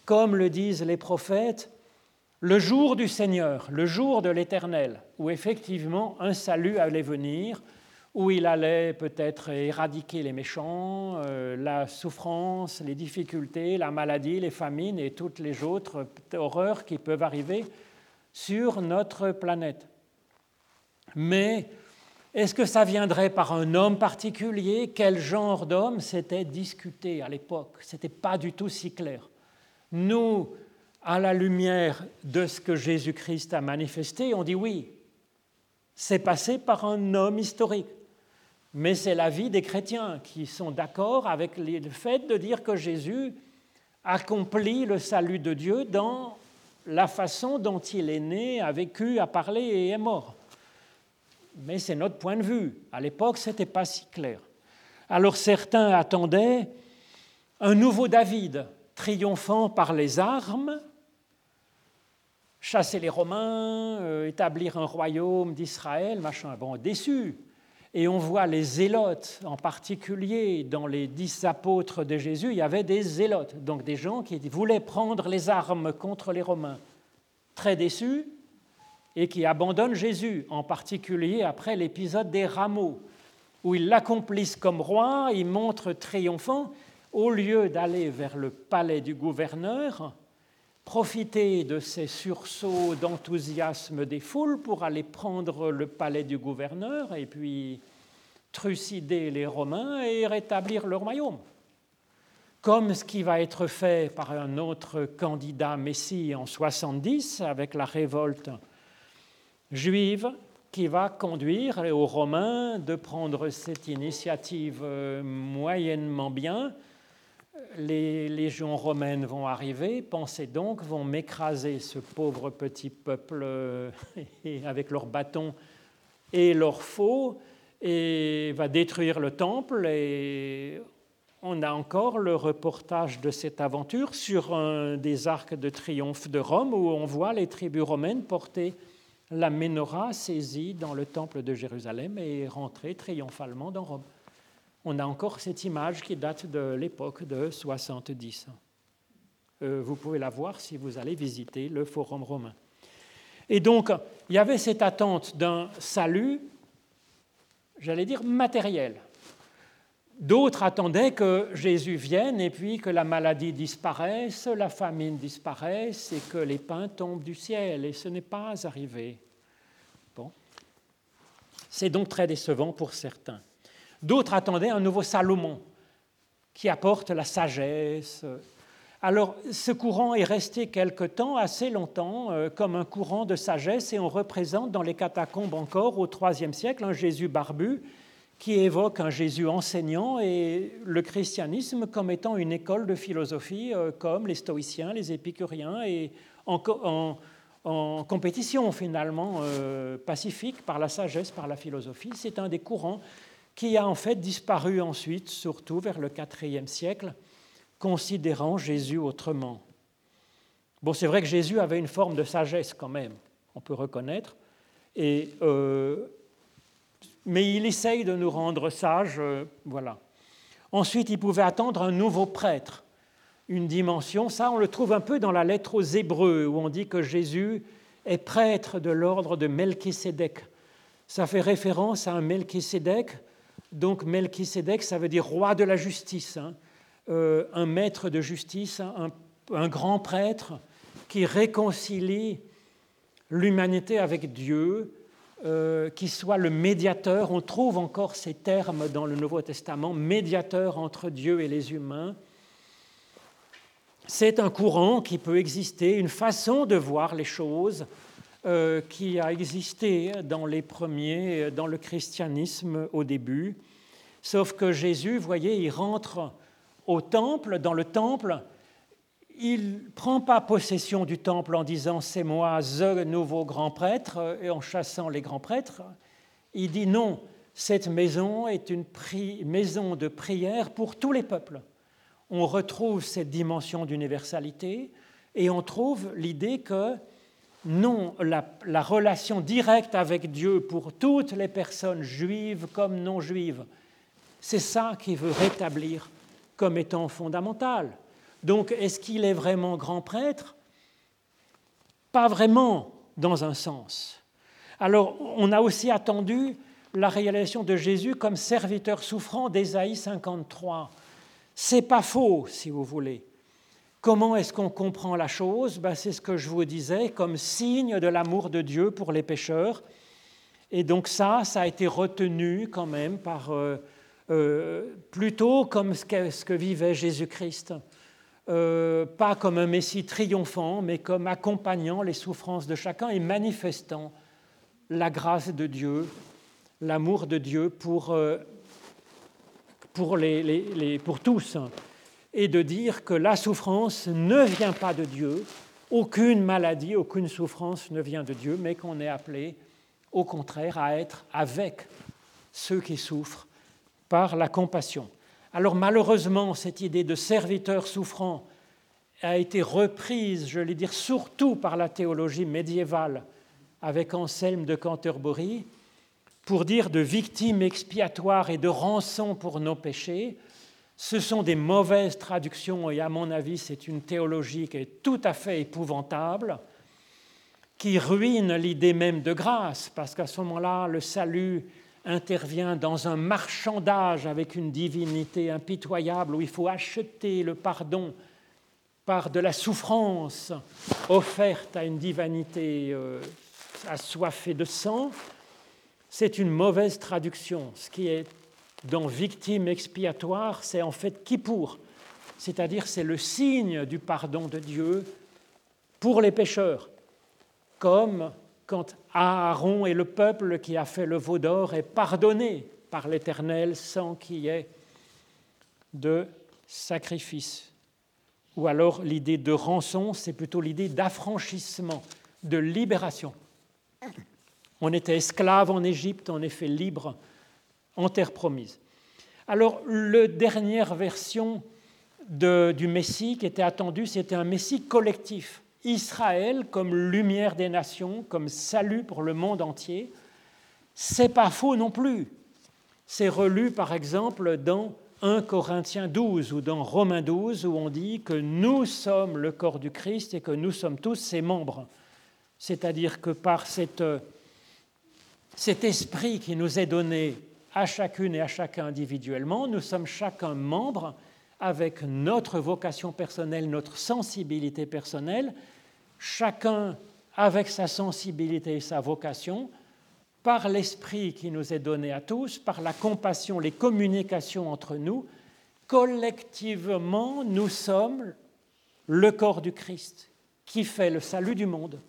Speaker 1: comme le disent les prophètes, le jour du Seigneur, le jour de l'Éternel, où effectivement un salut allait venir, où il allait peut-être éradiquer les méchants, euh, la souffrance, les difficultés, la maladie, les famines et toutes les autres horreurs qui peuvent arriver sur notre planète. Mais est-ce que ça viendrait par un homme particulier? Quel genre d'homme? C'était discuté à l'époque. Ce n'était pas du tout si clair. Nous, à la lumière de ce que Jésus-Christ a manifesté, on dit oui, c'est passé par un homme historique. Mais c'est la vie des chrétiens qui sont d'accord avec le fait de dire que Jésus accomplit le salut de Dieu dans la façon dont il est né, a vécu, a parlé et est mort mais c'est notre point de vue. À l'époque, ce n'était pas si clair. Alors certains attendaient un nouveau David, triomphant par les armes, chasser les Romains, euh, établir un royaume d'Israël, machin. Bon, déçus. Et on voit les zélotes, en particulier dans les dix apôtres de Jésus, il y avait des zélotes, donc des gens qui voulaient prendre les armes contre les Romains. Très déçus, et qui abandonnent Jésus, en particulier après l'épisode des rameaux, où ils l'accomplissent comme roi, ils montrent triomphant, au lieu d'aller vers le palais du gouverneur, profiter de ces sursauts d'enthousiasme des foules pour aller prendre le palais du gouverneur et puis trucider les Romains et rétablir leur royaume. Comme ce qui va être fait par un autre candidat Messie en 70 avec la révolte juive qui va conduire aux Romains de prendre cette initiative euh, moyennement bien. Les légions romaines vont arriver, pensez donc, vont m'écraser ce pauvre petit peuple euh, avec leurs bâtons et leurs faux, et va détruire le temple. Et on a encore le reportage de cette aventure sur un des arcs de triomphe de Rome où on voit les tribus romaines porter la menorah saisie dans le temple de Jérusalem et rentrée triomphalement dans Rome. On a encore cette image qui date de l'époque de 70. Euh, vous pouvez la voir si vous allez visiter le Forum romain. Et donc, il y avait cette attente d'un salut, j'allais dire matériel. D'autres attendaient que Jésus vienne et puis que la maladie disparaisse, la famine disparaisse et que les pains tombent du ciel. Et ce n'est pas arrivé. Bon. C'est donc très décevant pour certains. D'autres attendaient un nouveau Salomon qui apporte la sagesse. Alors, ce courant est resté quelque temps, assez longtemps, euh, comme un courant de sagesse, et on représente dans les catacombes encore au IIIe siècle un Jésus barbu qui évoque un Jésus enseignant et le christianisme comme étant une école de philosophie euh, comme les stoïciens, les épicuriens, et en, compétition finalement euh, pacifique par la sagesse, par la philosophie. C'est un des courants qui a en fait disparu ensuite, surtout vers le IVe siècle, considérant Jésus autrement. Bon, c'est vrai que Jésus avait une forme de sagesse quand même, on peut reconnaître, et euh, mais il essaye de nous rendre sages. Euh, voilà. Ensuite, il pouvait attendre un nouveau prêtre, une dimension. Ça, on le trouve un peu dans la lettre aux Hébreux, où on dit que Jésus est prêtre de l'ordre de Melchisédek. Ça fait référence à un Melchisédek. Donc, Melchisédek, ça veut dire roi de la justice, hein. euh, un maître de justice, un grand prêtre qui réconcilie l'humanité avec Dieu, euh, qui soit le médiateur. On trouve encore ces termes dans le Nouveau Testament, médiateur entre Dieu et les humains. C'est un courant qui peut exister, une façon de voir les choses euh, qui a existé dans les premiers, dans le christianisme au début. Sauf que Jésus, voyez, il rentre au temple, dans le temple, il ne prend pas possession du temple en disant c'est moi, the nouveau grand prêtre, et en chassant les grands prêtres. Il dit non, cette maison est une maison de prière pour tous les peuples. On retrouve cette dimension d'universalité et on trouve l'idée que non, la, la, relation directe avec Dieu pour toutes les personnes juives comme non juives, c'est ça qui veut rétablir comme étant fondamental. Donc, est-ce qu'il est vraiment grand prêtre? Pas vraiment, dans un sens. Alors, on a aussi attendu la réalisation de Jésus comme serviteur souffrant d'Ésaïe 53. C'est pas faux, si vous voulez. Comment est-ce qu'on comprend la chose? Ben, C'est ce que je vous disais, comme signe de l'amour de Dieu pour les pécheurs. Et donc ça, ça a été retenu quand même par euh, euh, plutôt comme ce que vivait Jésus-Christ. Euh, pas comme un Messie triomphant, mais comme accompagnant les souffrances de chacun et manifestant la grâce de Dieu, l'amour de Dieu pour, euh, pour, les, pour tous, et de dire que la souffrance ne vient pas de Dieu, aucune maladie, aucune souffrance ne vient de Dieu, mais qu'on est appelé au contraire à être avec ceux qui souffrent par la compassion. Alors malheureusement, cette idée de serviteur souffrant a été reprise, je vais dire, surtout par la théologie médiévale avec Anselme de Canterbury, pour dire de victime expiatoire et de rançon pour nos péchés. Ce sont des mauvaises traductions et à mon avis c'est une théologie qui est tout à fait épouvantable, qui ruine l'idée même de grâce, parce qu'à ce moment-là, le salut intervient dans un marchandage avec une divinité impitoyable où il faut acheter le pardon par de la souffrance offerte à une divinité euh, assoiffée de sang, c'est une mauvaise traduction. Ce qui est dans victime expiatoire, c'est en fait qui pour, c'est-à-dire c'est le signe du pardon de Dieu pour les pécheurs, comme quand Aaron et le peuple qui a fait le veau d'or est pardonné par l'Éternel sans qu'il y ait de sacrifice. Ou alors l'idée de rançon, c'est plutôt l'idée d'affranchissement, de libération. On était esclave en Égypte, on est fait libre en terre promise. Alors, la dernière version du Messie qui était attendue, c'était un Messie collectif. Israël comme lumière des nations, comme salut pour le monde entier, c'est pas faux non plus. C'est relu par exemple dans 1 Corinthiens 12 ou dans Romains 12 où on dit que nous sommes le corps du Christ et que nous sommes tous ses membres. C'est-à-dire que par cette, cet esprit qui nous est donné à chacune et à chacun individuellement, nous sommes chacun membre avec notre vocation personnelle, notre sensibilité personnelle, chacun avec sa sensibilité et sa vocation, par l'esprit qui nous est donné à tous, par la compassion, les communications entre nous, collectivement, nous sommes le corps du Christ qui fait le salut du monde.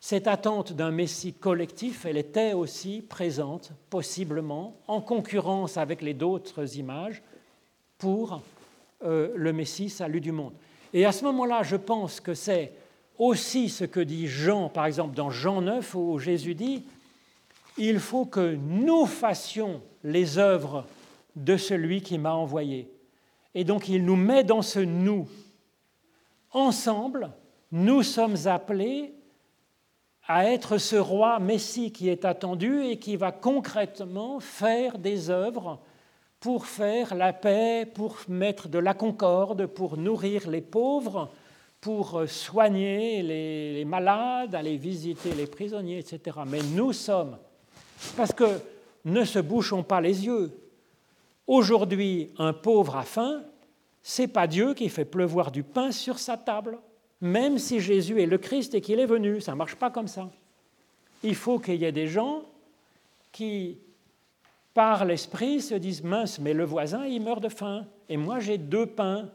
Speaker 1: Cette attente d'un Messie collectif, elle était aussi présente, possiblement, en concurrence avec les d'autres images, pour euh, le Messie salut du monde. Et à ce moment-là, je pense que c'est aussi ce que dit Jean, par exemple dans Jean 9, où Jésus dit, il faut que nous fassions les œuvres de celui qui m'a envoyé. Et donc il nous met dans ce nous. Ensemble, nous sommes appelés à être ce roi Messie qui est attendu et qui va concrètement faire des œuvres pour faire la paix, pour mettre de la concorde, pour nourrir les pauvres, pour soigner les, malades, aller visiter les prisonniers, etc. Mais nous sommes parce que ne se bouchons pas les yeux. Aujourd'hui, un pauvre a faim, c'est pas Dieu qui fait pleuvoir du pain sur sa table, même si Jésus est le Christ et qu'il est venu. Ça ne marche pas comme ça. Il faut qu'il y ait des gens qui, par l'esprit, se disent mince, mais le voisin, il meurt de faim, et moi j'ai deux pains.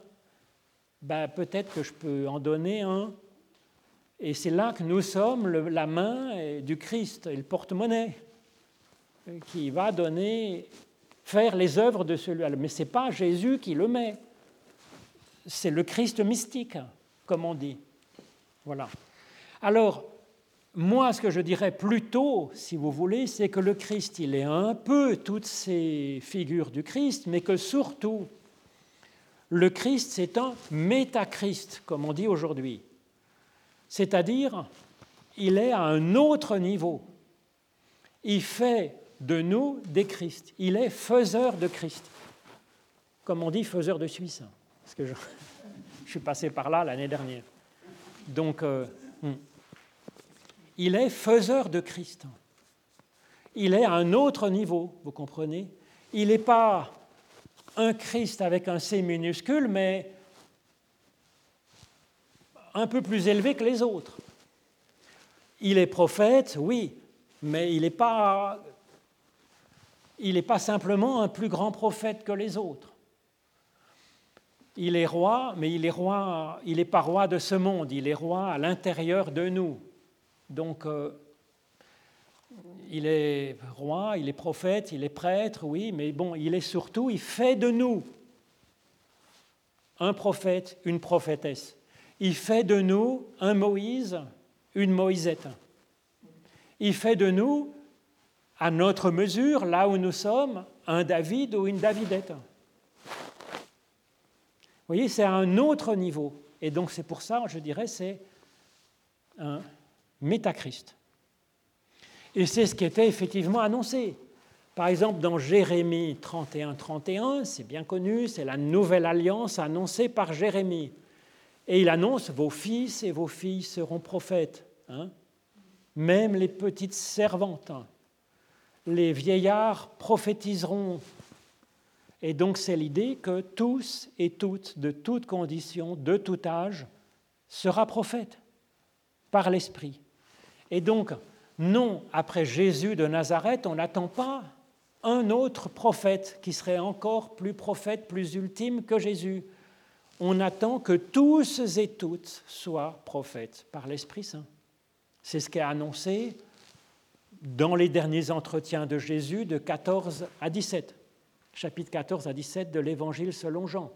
Speaker 1: Ben, peut-être que je peux en donner un. Et c'est là que nous sommes la main du Christ et le porte-monnaie qui va donner, faire les œuvres de celui-là. Mais ce n'est pas Jésus qui le met, c'est le Christ mystique, comme on dit. Voilà. Alors, moi, ce que je dirais plutôt, si vous voulez, c'est que le Christ, il est un peu toutes ces figures du Christ, mais que surtout, le Christ, c'est un métachrist, comme on dit aujourd'hui. C'est-à-dire, il est à un autre niveau. Il fait de nous des Christ. Il est faiseur de Christ. Comme on dit, faiseur de Suisse. Parce que je, suis passé par là l'année dernière. Donc, euh, hmm. Il est faiseur de Christ. Il est à un autre niveau, vous comprenez Il n'est pas un Christ avec un C minuscule, mais un peu plus élevé que les autres. Il est prophète, oui, mais il n'est pas simplement un plus grand prophète que les autres. Il est roi, mais il est roi, il n'est pas roi de ce monde, il est roi à l'intérieur de nous. Donc, euh, il est roi, il est prophète, il est prêtre, oui, mais bon, il est surtout, il fait de nous un prophète, une prophétesse. Il fait de nous un Moïse, une Moïsette. Il fait de nous à notre mesure, là où nous sommes, un David ou une Davidette. Vous voyez, c'est à un autre niveau. Et donc c'est pour ça, je dirais, c'est un métachrist. Et c'est ce qui était effectivement annoncé. Par exemple, dans Jérémie 31, 31, c'est bien connu, c'est la nouvelle alliance annoncée par Jérémie. Et il annonce Vos fils et vos filles seront prophètes, hein. même les petites servantes les vieillards prophétiseront. Et donc c'est l'idée que tous et toutes, de toutes conditions, de tout âge, sera prophète par l'Esprit. Et donc, non, après Jésus de Nazareth, on n'attend pas un autre prophète qui serait encore plus prophète, plus ultime que Jésus. On attend que tous et toutes soient prophètes par l'Esprit Saint. C'est ce qui est annoncé dans les derniers entretiens de Jésus de 14 à 17, chapitre 14 à 17 de l'Évangile selon Jean.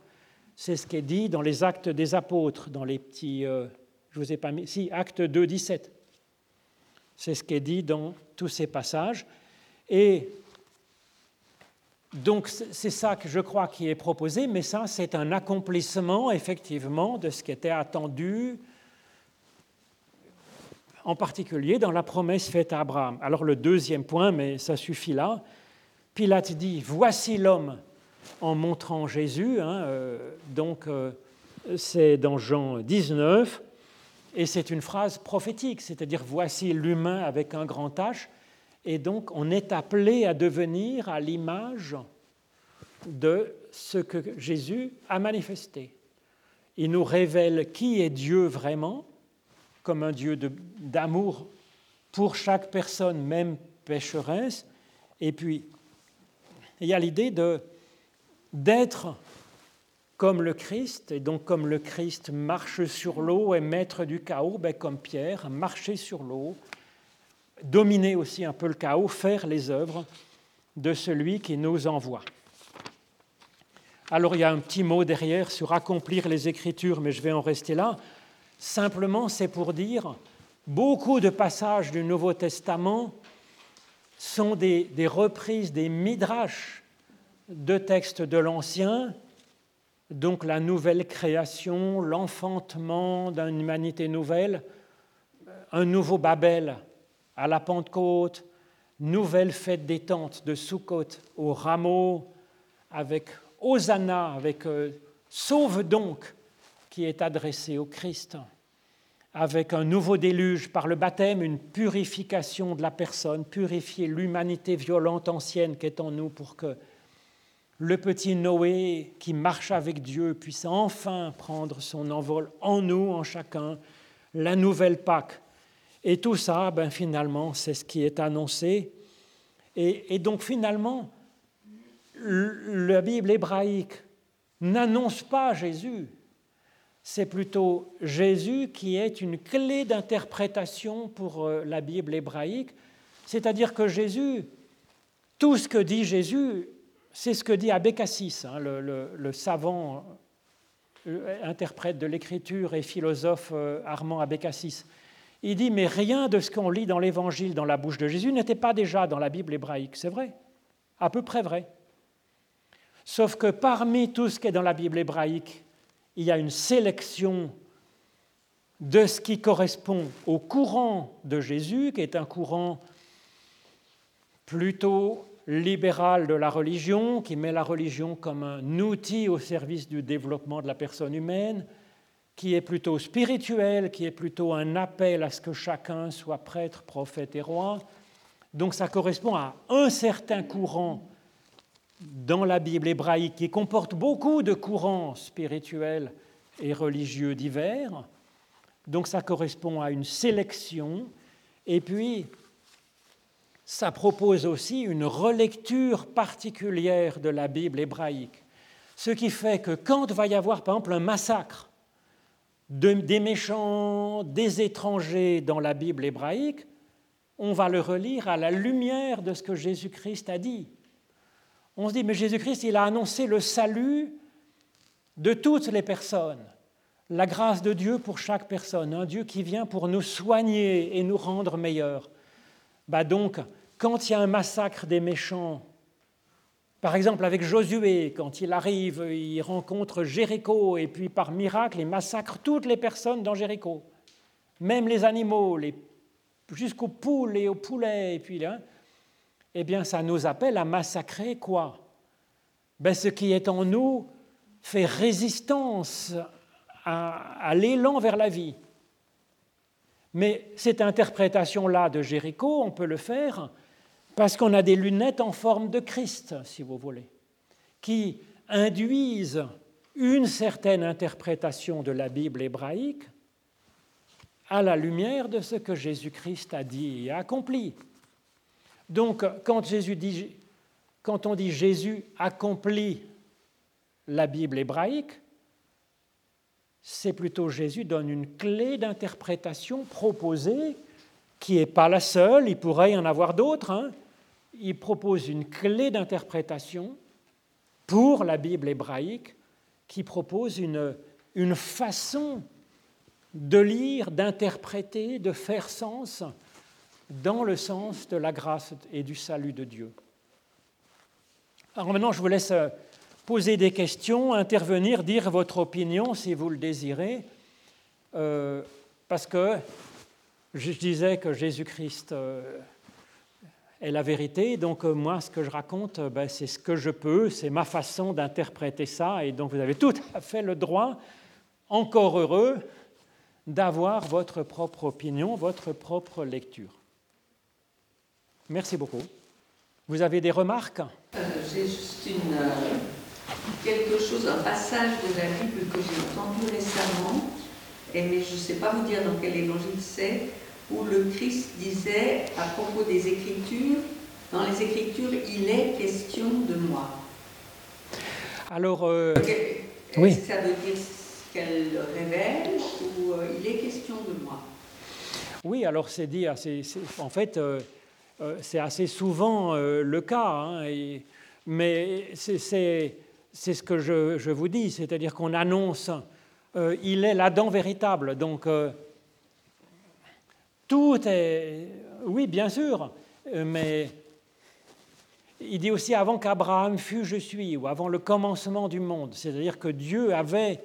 Speaker 1: C'est ce qui est dit dans les actes des apôtres, dans les petits... Euh, je vous ai pas mis... Si, acte 2, 17. C'est ce qui est dit dans tous ces passages. Et donc c'est ça que je crois qui est proposé, mais ça c'est un accomplissement effectivement de ce qui était attendu en particulier dans la promesse faite à Abraham. Alors le deuxième point, mais ça suffit là, Pilate dit, voici l'homme. en montrant Jésus. Hein, euh, donc, euh, c'est dans Jean 19, et c'est une phrase prophétique, c'est-à-dire voici l'humain avec un grand H, et donc on est appelé à devenir à l'image de ce que Jésus a manifesté. Il nous révèle qui est Dieu vraiment, comme un Dieu d'amour pour chaque personne, même pécheresse, et puis il y a l'idée d'être comme le Christ, et donc comme le Christ marche sur l'eau et maître du chaos, ben comme Pierre, marcher sur l'eau, dominer aussi un peu le chaos, faire les œuvres de celui qui nous envoie. Alors il y a un petit mot derrière sur accomplir les Écritures, mais je vais en rester là. Simplement, c'est pour dire, beaucoup de passages du Nouveau Testament sont des, des reprises, des midrash de textes de l'Ancien donc la nouvelle création, l'enfantement d'une humanité nouvelle, un nouveau Babel à la Pentecôte, nouvelle fête des tentes de Sukkot au rameau, avec Hosanna, avec euh, Sauve donc, qui est adressé au Christ, avec un nouveau déluge par le baptême, une purification de la personne, purifier l'humanité violente ancienne qui est en nous pour que le petit Noé qui marche avec Dieu puisse enfin prendre son envol en nous, en chacun, la nouvelle Pâque. Et tout ça, ben, finalement, c'est ce qui est annoncé. Et, donc finalement, la Bible hébraïque n'annonce pas Jésus. C'est plutôt Jésus qui est une clé d'interprétation pour euh, la Bible hébraïque. C'est-à-dire que Jésus, tout ce que dit Jésus, c'est ce que dit Abécassis, hein, le, savant euh, interprète de l'écriture et philosophe euh, Armand Abécassis. Il dit, mais rien de ce qu'on lit dans l'Évangile, dans la bouche de Jésus, n'était pas déjà dans la Bible hébraïque. C'est vrai, à peu près vrai. Sauf que parmi tout ce qui est dans la Bible hébraïque, il y a une sélection de ce qui correspond au courant de Jésus, qui est un courant plutôt libéral de la religion, qui met la religion comme un outil au service du développement de la personne humaine, qui est plutôt spirituel, qui est plutôt un appel à ce que chacun soit prêtre, prophète et roi. Donc ça correspond à un certain courant dans la Bible hébraïque qui comporte beaucoup de courants spirituels et religieux divers. Donc ça correspond à une sélection. Et puis, ça propose aussi une relecture particulière de la Bible hébraïque. Ce qui fait que quand va y avoir, par exemple, un massacre des méchants, des étrangers dans la Bible hébraïque, on va le relire à la lumière de ce que Jésus-Christ a dit. On se dit, mais Jésus-Christ, il a annoncé le salut de toutes les personnes, la grâce de Dieu pour chaque personne, un Dieu qui vient pour nous soigner et nous rendre meilleurs. Bah donc, quand il y a un massacre des méchants, par exemple avec Josué, quand il arrive, il rencontre Jéricho, et puis par miracle, il massacre toutes les personnes dans Jéricho, même les animaux, jusqu'aux poules et aux poulets, et puis là, eh bien, ça nous appelle à massacrer quoi? Ben, Ce qui est en nous fait résistance à l'élan vers la vie. Mais cette interprétation-là de Jéricho, on peut le faire parce qu'on a des lunettes en forme de Christ, si vous voulez, qui induisent une certaine interprétation de la Bible hébraïque à la lumière de ce que Jésus-Christ a dit et accompli. Donc, quand, quand on dit Jésus accomplit la Bible hébraïque, c'est plutôt Jésus donne une clé d'interprétation proposée qui n'est pas la seule, il pourrait y en avoir d'autres. Hein. Il propose une clé d'interprétation pour la Bible hébraïque qui propose une, une façon de lire, d'interpréter, de faire sens dans le sens de la grâce et du salut de Dieu. Alors maintenant, je vous laisse poser des questions, intervenir, dire votre opinion si vous le désirez, euh, parce que je disais que Jésus-Christ euh, est la vérité. Donc euh, moi, ce que je raconte, ben, c'est ce que je peux, c'est ma façon d'interpréter ça. Et donc vous avez tout à fait le droit, encore heureux, d'avoir votre propre opinion, votre propre lecture. Merci beaucoup. Vous avez des remarques?
Speaker 2: J'ai juste une, quelque chose, un passage de la Bible que j'ai entendu récemment, et, mais je ne sais pas vous dire dans quel évangile c'est où le Christ disait à propos des Écritures, dans les Écritures, il est question de moi.
Speaker 1: Alors, euh,
Speaker 2: oui. ça veut dire ce qu'elle révèle ou euh, il est question de moi?
Speaker 1: Oui, alors c'est dit, assez, en fait, euh, c'est assez souvent le cas, hein, mais c'est ce que je, vous dis, c'est-à-dire qu'on annonce, il est l'Adam véritable, donc tout est... Oui, bien sûr, euh, mais il dit aussi avant qu'Abraham fût, je suis, ou avant le commencement du monde. C'est-à-dire que Dieu avait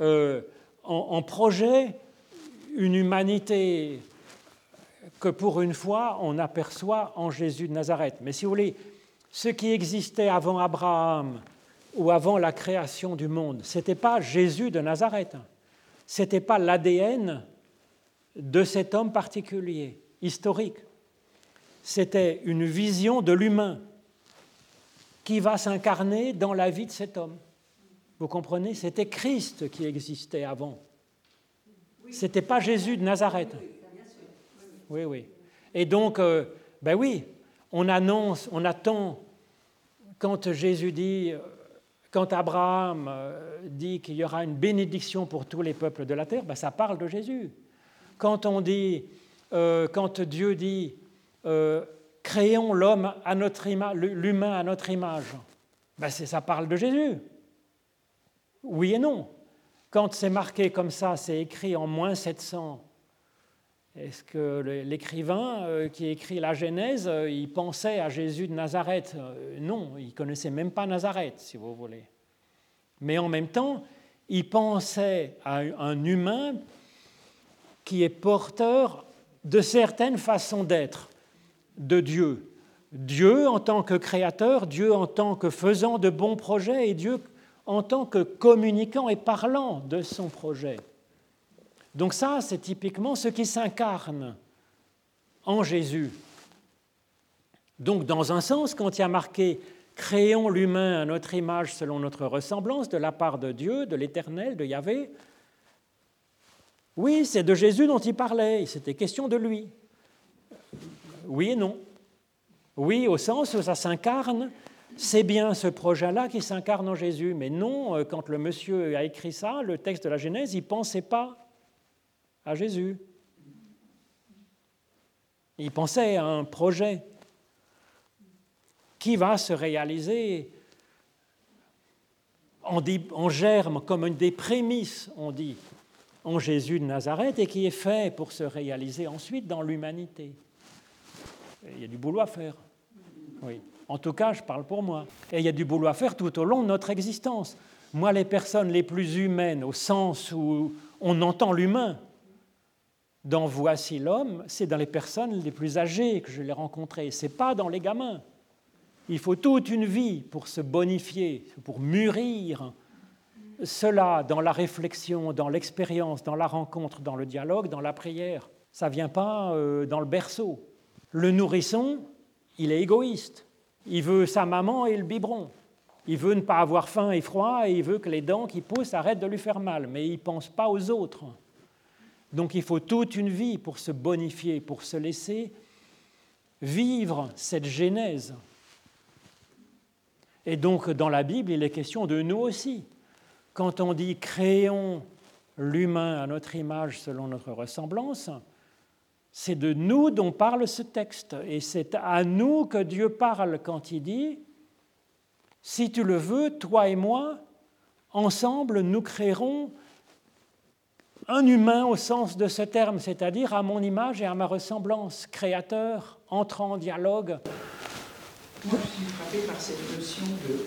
Speaker 1: euh, en, projet une humanité que pour une fois on aperçoit en Jésus de Nazareth. Mais si vous voulez, ce qui existait avant Abraham ou avant la création du monde, ce n'était pas Jésus de Nazareth, ce n'était pas l'ADN de cet homme particulier, historique. C'était une vision de l'humain qui va s'incarner dans la vie de cet homme. Vous comprenez? C'était Christ qui existait avant. Ce n'était pas Jésus de Nazareth. Oui, oui. Et donc, euh, ben oui, on annonce, on attend, quand Jésus dit, quand Abraham euh, dit qu'il y aura une bénédiction pour tous les peuples de la terre, ben ça parle de Jésus. Quand on dit, euh, quand Dieu dit, euh, créons l'homme à notre image, l'humain à notre image, ben ça parle de Jésus. Oui et non. Quand c'est marqué comme ça, c'est écrit en moins 700. Est-ce que l'écrivain euh, qui écrit la Genèse, il pensait à Jésus de Nazareth? Non, il connaissait même pas Nazareth, si vous voulez. Mais en même temps, il pensait à un humain qui est porteur de certaines façons d'être de Dieu. Dieu en tant que créateur, Dieu en tant que faisant de bons projets et Dieu en tant que communiquant et parlant de son projet. Donc ça, c'est typiquement ce qui s'incarne en Jésus. Donc dans un sens, quand il y a marqué Créons l'humain à notre image selon notre ressemblance de la part de Dieu, de l'Éternel, de Yahvé, oui, c'est de Jésus dont il parlait, c'était question de lui. Oui et non. Oui, au sens où ça s'incarne, c'est bien ce projet-là qui s'incarne en Jésus. Mais non, euh, quand le monsieur a écrit ça, le texte de la Genèse, il ne pensait pas à Jésus. Il pensait à un projet qui va se réaliser en, germe, comme une des prémices, on dit, en Jésus de Nazareth et qui est fait pour se réaliser ensuite dans l'humanité. Il y a du boulot à faire. Oui. En tout cas, je parle pour moi. Et il y a du boulot à faire tout au long de notre existence. Moi, les personnes les plus humaines, au sens où on entend l'humain, dans Voici l'homme, c'est dans les personnes les plus âgées que je l'ai rencontrées. Ce n'est pas dans les gamins. Il faut toute une vie pour se bonifier, pour mûrir, cela dans la réflexion, dans l'expérience, dans la rencontre, dans le dialogue, dans la prière. Ça ne vient pas euh, dans le berceau. Le nourrisson, il est égoïste. Il veut sa maman et le biberon. Il veut ne pas avoir faim et froid et il veut que les dents qui poussent arrêtent de lui faire mal, mais il ne pense pas aux autres. Donc il faut toute une vie pour se bonifier, pour se laisser vivre cette genèse. Et donc dans la Bible, il est question de nous aussi. Quand on dit créons l'humain à notre image selon notre ressemblance, c'est de nous dont parle ce texte. Et c'est à nous que Dieu parle quand il dit, si tu le veux, toi et moi, ensemble, nous créerons un humain au sens de ce terme, c'est-à-dire à mon image et à ma ressemblance, créateur, entrant en dialogue.
Speaker 2: Moi, je suis frappé par cette notion de,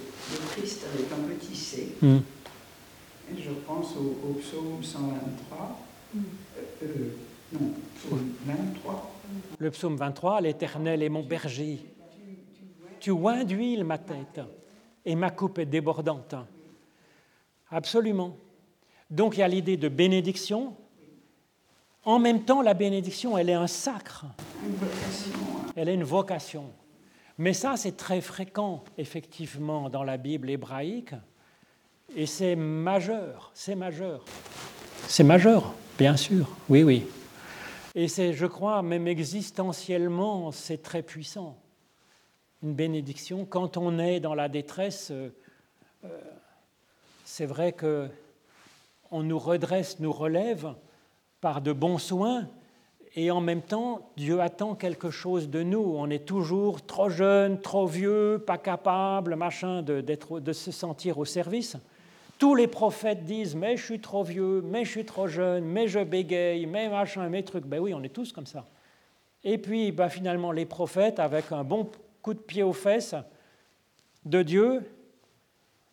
Speaker 2: Christ avec un petit c. Hmm. Je pense au, psaume 123. Mm. Euh, euh, non, psaume 23.
Speaker 1: Le psaume 23, l'Éternel est mon berger. Tu oins d'huile ma tête et ma coupe est débordante. Absolument. Donc il y a l'idée de bénédiction. En même temps, la bénédiction, elle est un sacre. Elle est une vocation. Mais ça, c'est très fréquent, effectivement, dans la Bible hébraïque. Et c'est majeur, c'est majeur. C'est majeur, bien sûr, oui, oui. Et c'est, je crois, même existentiellement, c'est très puissant. Une bénédiction. Quand on est dans la détresse, euh, euh, c'est vrai que on nous redresse, nous relève par de bons soins, et en même temps, Dieu attend quelque chose de nous. On est toujours trop jeune, trop vieux, pas capable, machin, de, se sentir au service. Tous les prophètes disent Mais je suis trop vieux, mais je suis trop jeune, mais je bégaye, mais machin, mes trucs. Ben oui, on est tous comme ça. Et puis, ben finalement, les prophètes, avec un bon coup de pied aux fesses de Dieu,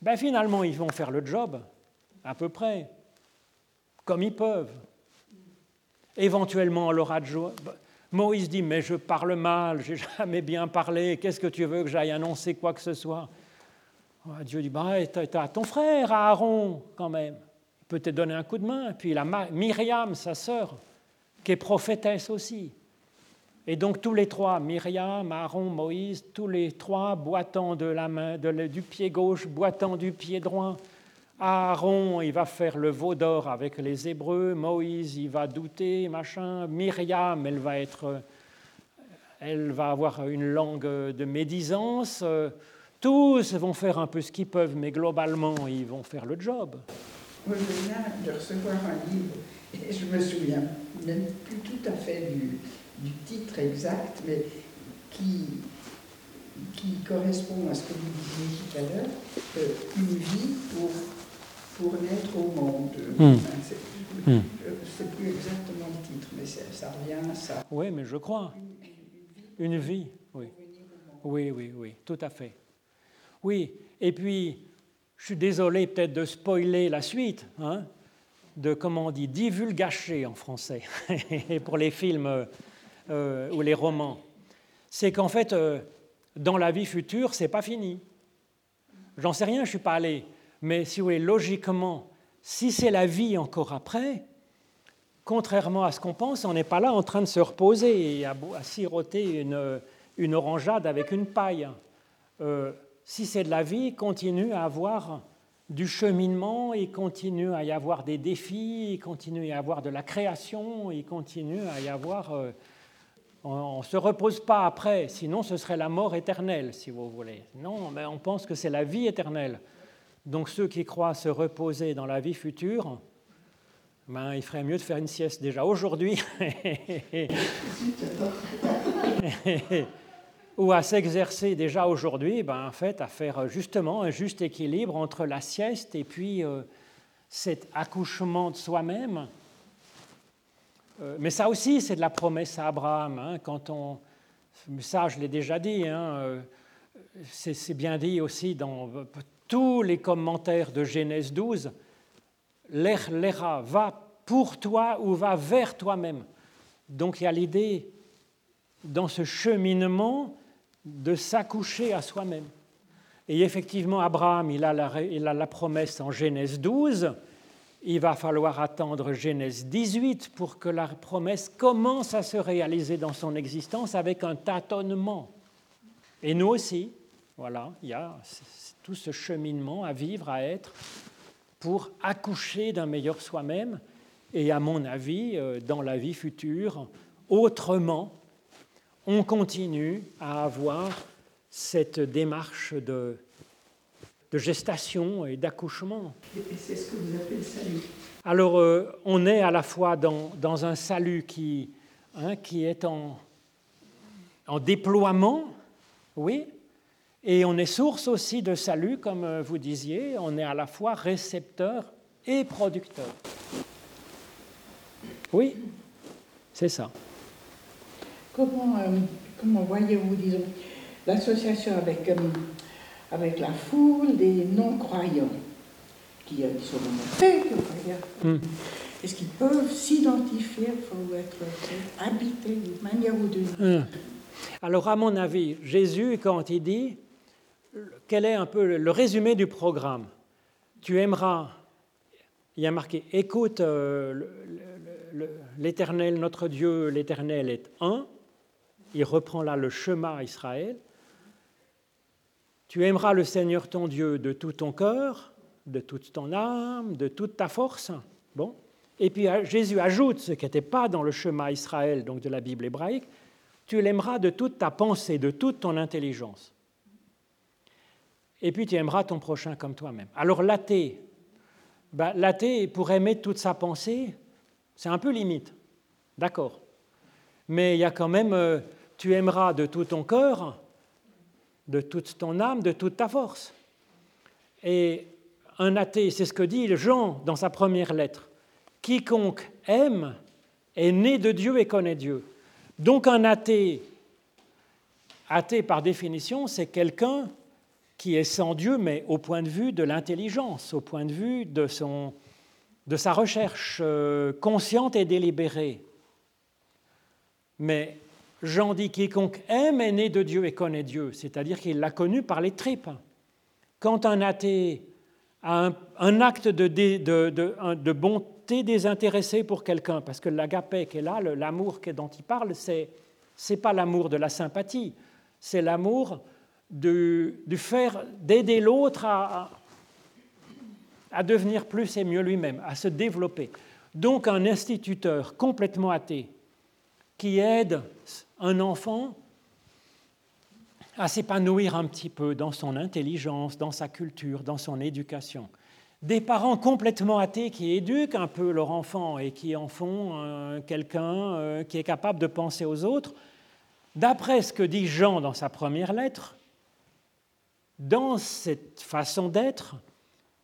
Speaker 1: ben finalement, ils vont faire le job, à peu près, comme ils peuvent. Éventuellement, on leur Moïse dit Mais je parle mal, j'ai jamais bien parlé, qu'est-ce que tu veux que j'aille annoncer quoi que ce soit? Dieu dit bah, Tu as ton frère Aaron, quand même. Il peut te donner un coup de main. Puis il a Myriam, sa sœur, qui est prophétesse aussi. Et donc tous les trois, Myriam, Aaron, Moïse, tous les trois boitant de la main, du pied gauche, boitant du pied droit, Aaron, il va faire le veau d'or avec les Hébreux. Moïse, il va douter, machin. Myriam, elle va être, elle va avoir une langue de médisance. Tous vont faire un peu ce qu'ils peuvent, mais globalement, ils vont faire le job.
Speaker 3: Moi, je viens de recevoir un livre, et je me souviens même plus tout à fait du, titre exact, mais qui, qui correspond à ce que vous disiez tout à l'heure, euh, une vie pour pour naître au monde. Je ne sais plus exactement le titre, mais ça, revient à ça.
Speaker 1: Oui, mais je crois. Une, vie, oui. Oui, oui, oui, tout à fait. Oui, et puis, je suis désolé peut-être de spoiler la suite, hein, de, comment on dit, divulgacher en français, pour les films euh, ou les romans. C'est qu'en fait, euh, dans la vie future, c'est pas fini. J'en sais rien, je ne suis pas allé. Mais si vous voulez, logiquement, si c'est la vie encore après, contrairement à ce qu'on pense, on n'est pas là en train de se reposer et à, siroter une, orangeade avec une paille. Euh, si c'est de la vie, il continue à avoir du cheminement, il continue à y avoir des défis, il continue à y avoir de la création, il continue à y avoir... Euh, on ne se repose pas après, sinon ce serait la mort éternelle, si vous voulez. Non, mais on pense que c'est la vie éternelle. Donc ceux qui croient se reposer dans la vie future, ben, il ferait mieux de faire une sieste déjà aujourd'hui. ou à s'exercer déjà aujourd'hui, ben, en fait, à faire justement un juste équilibre entre la sieste et puis euh, cet accouchement de soi-même. Euh, mais ça aussi, c'est de la promesse à Abraham. Hein, quand on, ça, je l'ai déjà dit, hein, euh, c'est bien dit aussi dans tous les commentaires de Genèse 12, l'era va pour toi ou va vers toi-même. Donc il y a l'idée dans ce cheminement de s'accoucher à soi-même. Et effectivement, Abraham, il a, la, il promesse en Genèse 12, il va falloir attendre Genèse 18 pour que la promesse commence à se réaliser dans son existence avec un tâtonnement. Et nous aussi, voilà, il y a tout ce cheminement à vivre, à être, pour accoucher d'un meilleur soi-même et, à mon avis, euh, dans la vie future, autrement, on continue à avoir cette démarche de, de gestation et d'accouchement.
Speaker 3: Et c'est ce que vous appelez le salut.
Speaker 1: Alors, euh, on est à la fois dans, dans un salut qui, hein, qui est en, en déploiement, oui, et on est source aussi de salut, comme euh, vous disiez, on est à la fois récepteur et producteur. Oui, c'est ça.
Speaker 3: Comment, euh, comment voyez-vous, disons, l'association avec, euh, avec la foule des non-croyants, qui sont dans fait, est-ce qu'ils peuvent s'identifier, faut être habités d'une manière ou d'une autre?
Speaker 1: Hum. Alors, à mon avis, Jésus, quand il dit, quel est un peu le résumé du programme? Tu aimeras, il y a marqué, écoute euh, l'Éternel, notre Dieu, l'Éternel est un. Il reprend là le chemin Israël. Tu aimeras le Seigneur ton Dieu de tout ton cœur, de toute ton âme, de toute ta force. Bon. Et puis euh, Jésus ajoute ce qui n'était pas dans le chemin Israël, donc de la Bible hébraïque, tu l'aimeras de toute ta pensée, de toute ton intelligence. Et puis tu aimeras ton prochain comme toi-même. Alors l'athée, ben, l'athée, pour aimer toute sa pensée, c'est un peu limite. D'accord. Mais il y a quand même, euh, tu aimeras de tout ton cœur, de toute ton âme, de toute ta force. Et un athée, c'est ce que dit Jean dans sa première lettre. Quiconque aime est né de Dieu et connaît Dieu. Donc un athée, athée par définition, c'est quelqu'un qui est sans Dieu, mais au point de vue de l'intelligence, au point de vue de, son, de sa recherche euh, consciente et délibérée. Mais Jean dit quiconque aime est né de Dieu et connaît Dieu, c'est-à-dire qu'il l'a connu par les tripes. Quand un athée a un, acte de, de- de- de bonté désintéressée pour quelqu'un, parce que l'agapé qui est là, l'amour dont il parle, c'est c'est pas l'amour de la sympathie, c'est l'amour du faire d'aider l'autre à, à- à devenir plus et mieux lui-même, à se développer. Donc un instituteur complètement athée qui aide un enfant à s'épanouir un petit peu dans son intelligence, dans sa culture, dans son éducation. Des parents complètement athées qui éduquent un peu leur enfant et qui en font euh, quelqu'un euh, qui est capable de penser aux autres. D'après ce que dit Jean dans sa première lettre, dans cette façon d'être,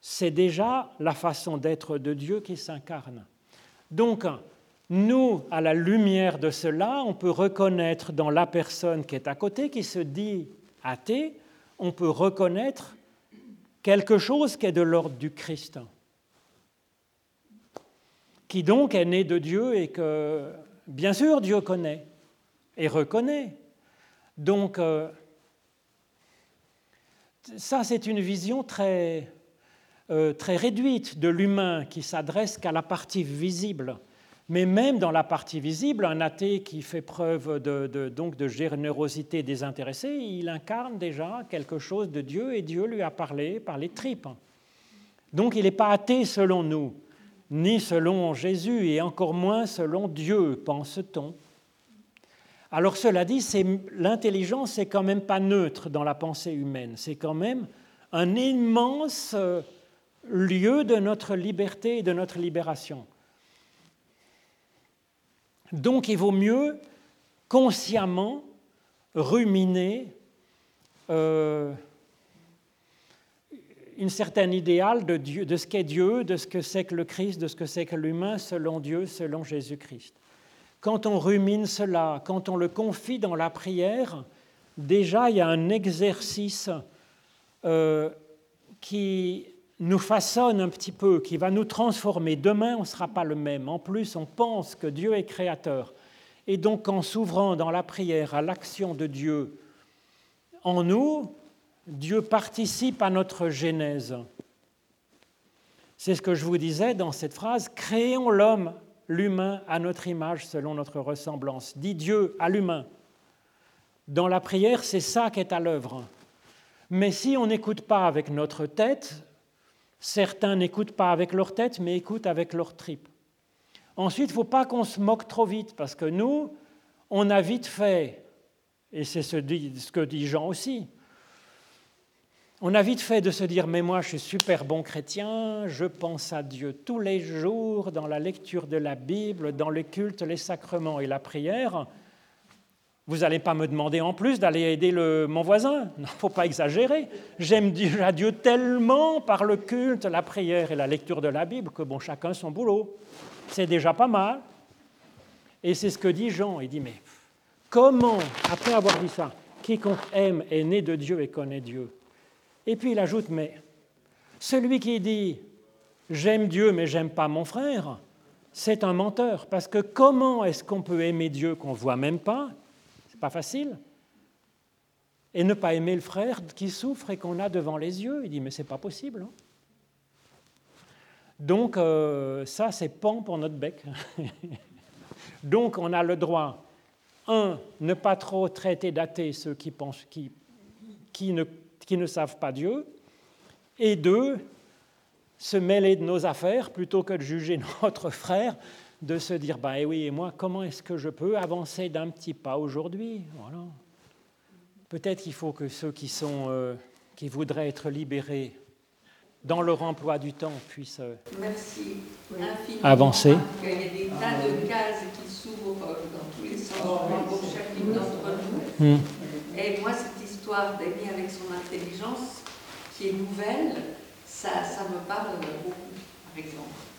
Speaker 1: c'est déjà la façon d'être de Dieu qui s'incarne. Donc, nous, à la lumière de cela, on peut reconnaître dans la personne qui est à côté, qui se dit athée, on peut reconnaître quelque chose qui est de l'ordre du Christ, qui donc est né de Dieu et que, bien sûr, Dieu connaît et reconnaît. Donc, euh, ça, c'est une vision très, euh, très réduite de l'humain qui s'adresse qu'à la partie visible. Mais même dans la partie visible, un athée qui fait preuve de, donc de générosité désintéressée, il incarne déjà quelque chose de Dieu et Dieu lui a parlé par les tripes. Donc il n'est pas athée selon nous, ni selon Jésus, et encore moins selon Dieu, pense-t-on. Alors cela dit, l'intelligence n'est quand même pas neutre dans la pensée humaine, c'est quand même un immense euh, lieu de notre liberté et de notre libération. Donc il vaut mieux consciemment ruminer euh, une certaine idéal de, de ce qu'est Dieu, de ce que c'est que le Christ, de ce que c'est que l'humain selon Dieu, selon Jésus-Christ. Quand on rumine cela, quand on le confie dans la prière, déjà il y a un exercice euh, qui nous façonne un petit peu, qui va nous transformer. Demain, on ne sera pas le même. En plus, on pense que Dieu est créateur. Et donc, en s'ouvrant dans la prière à l'action de Dieu en nous, Dieu participe à notre genèse. C'est ce que je vous disais dans cette phrase, créons l'homme, l'humain, à notre image, selon notre ressemblance. Dit Dieu à l'humain. Dans la prière, c'est ça qui est à l'œuvre. Mais si on n'écoute pas avec notre tête, certains n'écoutent pas avec leur tête, mais écoutent avec leur tripes. Ensuite, il ne faut pas qu'on se moque trop vite, parce que nous, on a vite fait, et c'est ce, ce que dit Jean aussi, on a vite fait de se dire, mais moi je suis super bon chrétien, je pense à Dieu tous les jours dans la lecture de la Bible, dans le culte, les sacrements et la prière. Vous n'allez pas me demander en plus d'aller aider mon voisin. Ne faut pas exagérer. J'aime déjà Dieu tellement par le culte, la prière et la lecture de la Bible que bon, chacun son boulot. C'est déjà pas mal. Et c'est ce que dit Jean. Il dit, mais comment, après avoir dit ça, quiconque aime est né de Dieu et connaît Dieu Et puis il ajoute, mais celui qui dit, j'aime Dieu mais j'aime pas mon frère, c'est un menteur. Parce que comment est-ce qu'on peut aimer Dieu qu'on ne voit même pas? C'est pas facile. Et ne pas aimer le frère qui souffre et qu'on a devant les yeux. Il dit, mais c'est pas possible. Hein. Donc, euh, ça, c'est pan pour notre bec. Donc, on a le droit, un, ne pas trop traiter d'athées ceux qui, pensent, qui, qui, ne, qui ne savent pas Dieu, et deux, se mêler de nos affaires plutôt que de juger notre frère, de se dire bah eh oui, et moi, comment est-ce que je peux avancer d'un petit pas aujourd'hui? Voilà. Peut-être qu'il faut que ceux qui, sont, euh, qui voudraient être libérés dans leur emploi du temps puissent euh,
Speaker 2: Merci.
Speaker 1: avancer.
Speaker 2: Il y a des tas de cases qui s'ouvrent euh, dans tous les sens pour chacune d'entre nous. Et moi, cette histoire avec son intelligence, qui est nouvelle, ça, ça me parle beaucoup, par exemple.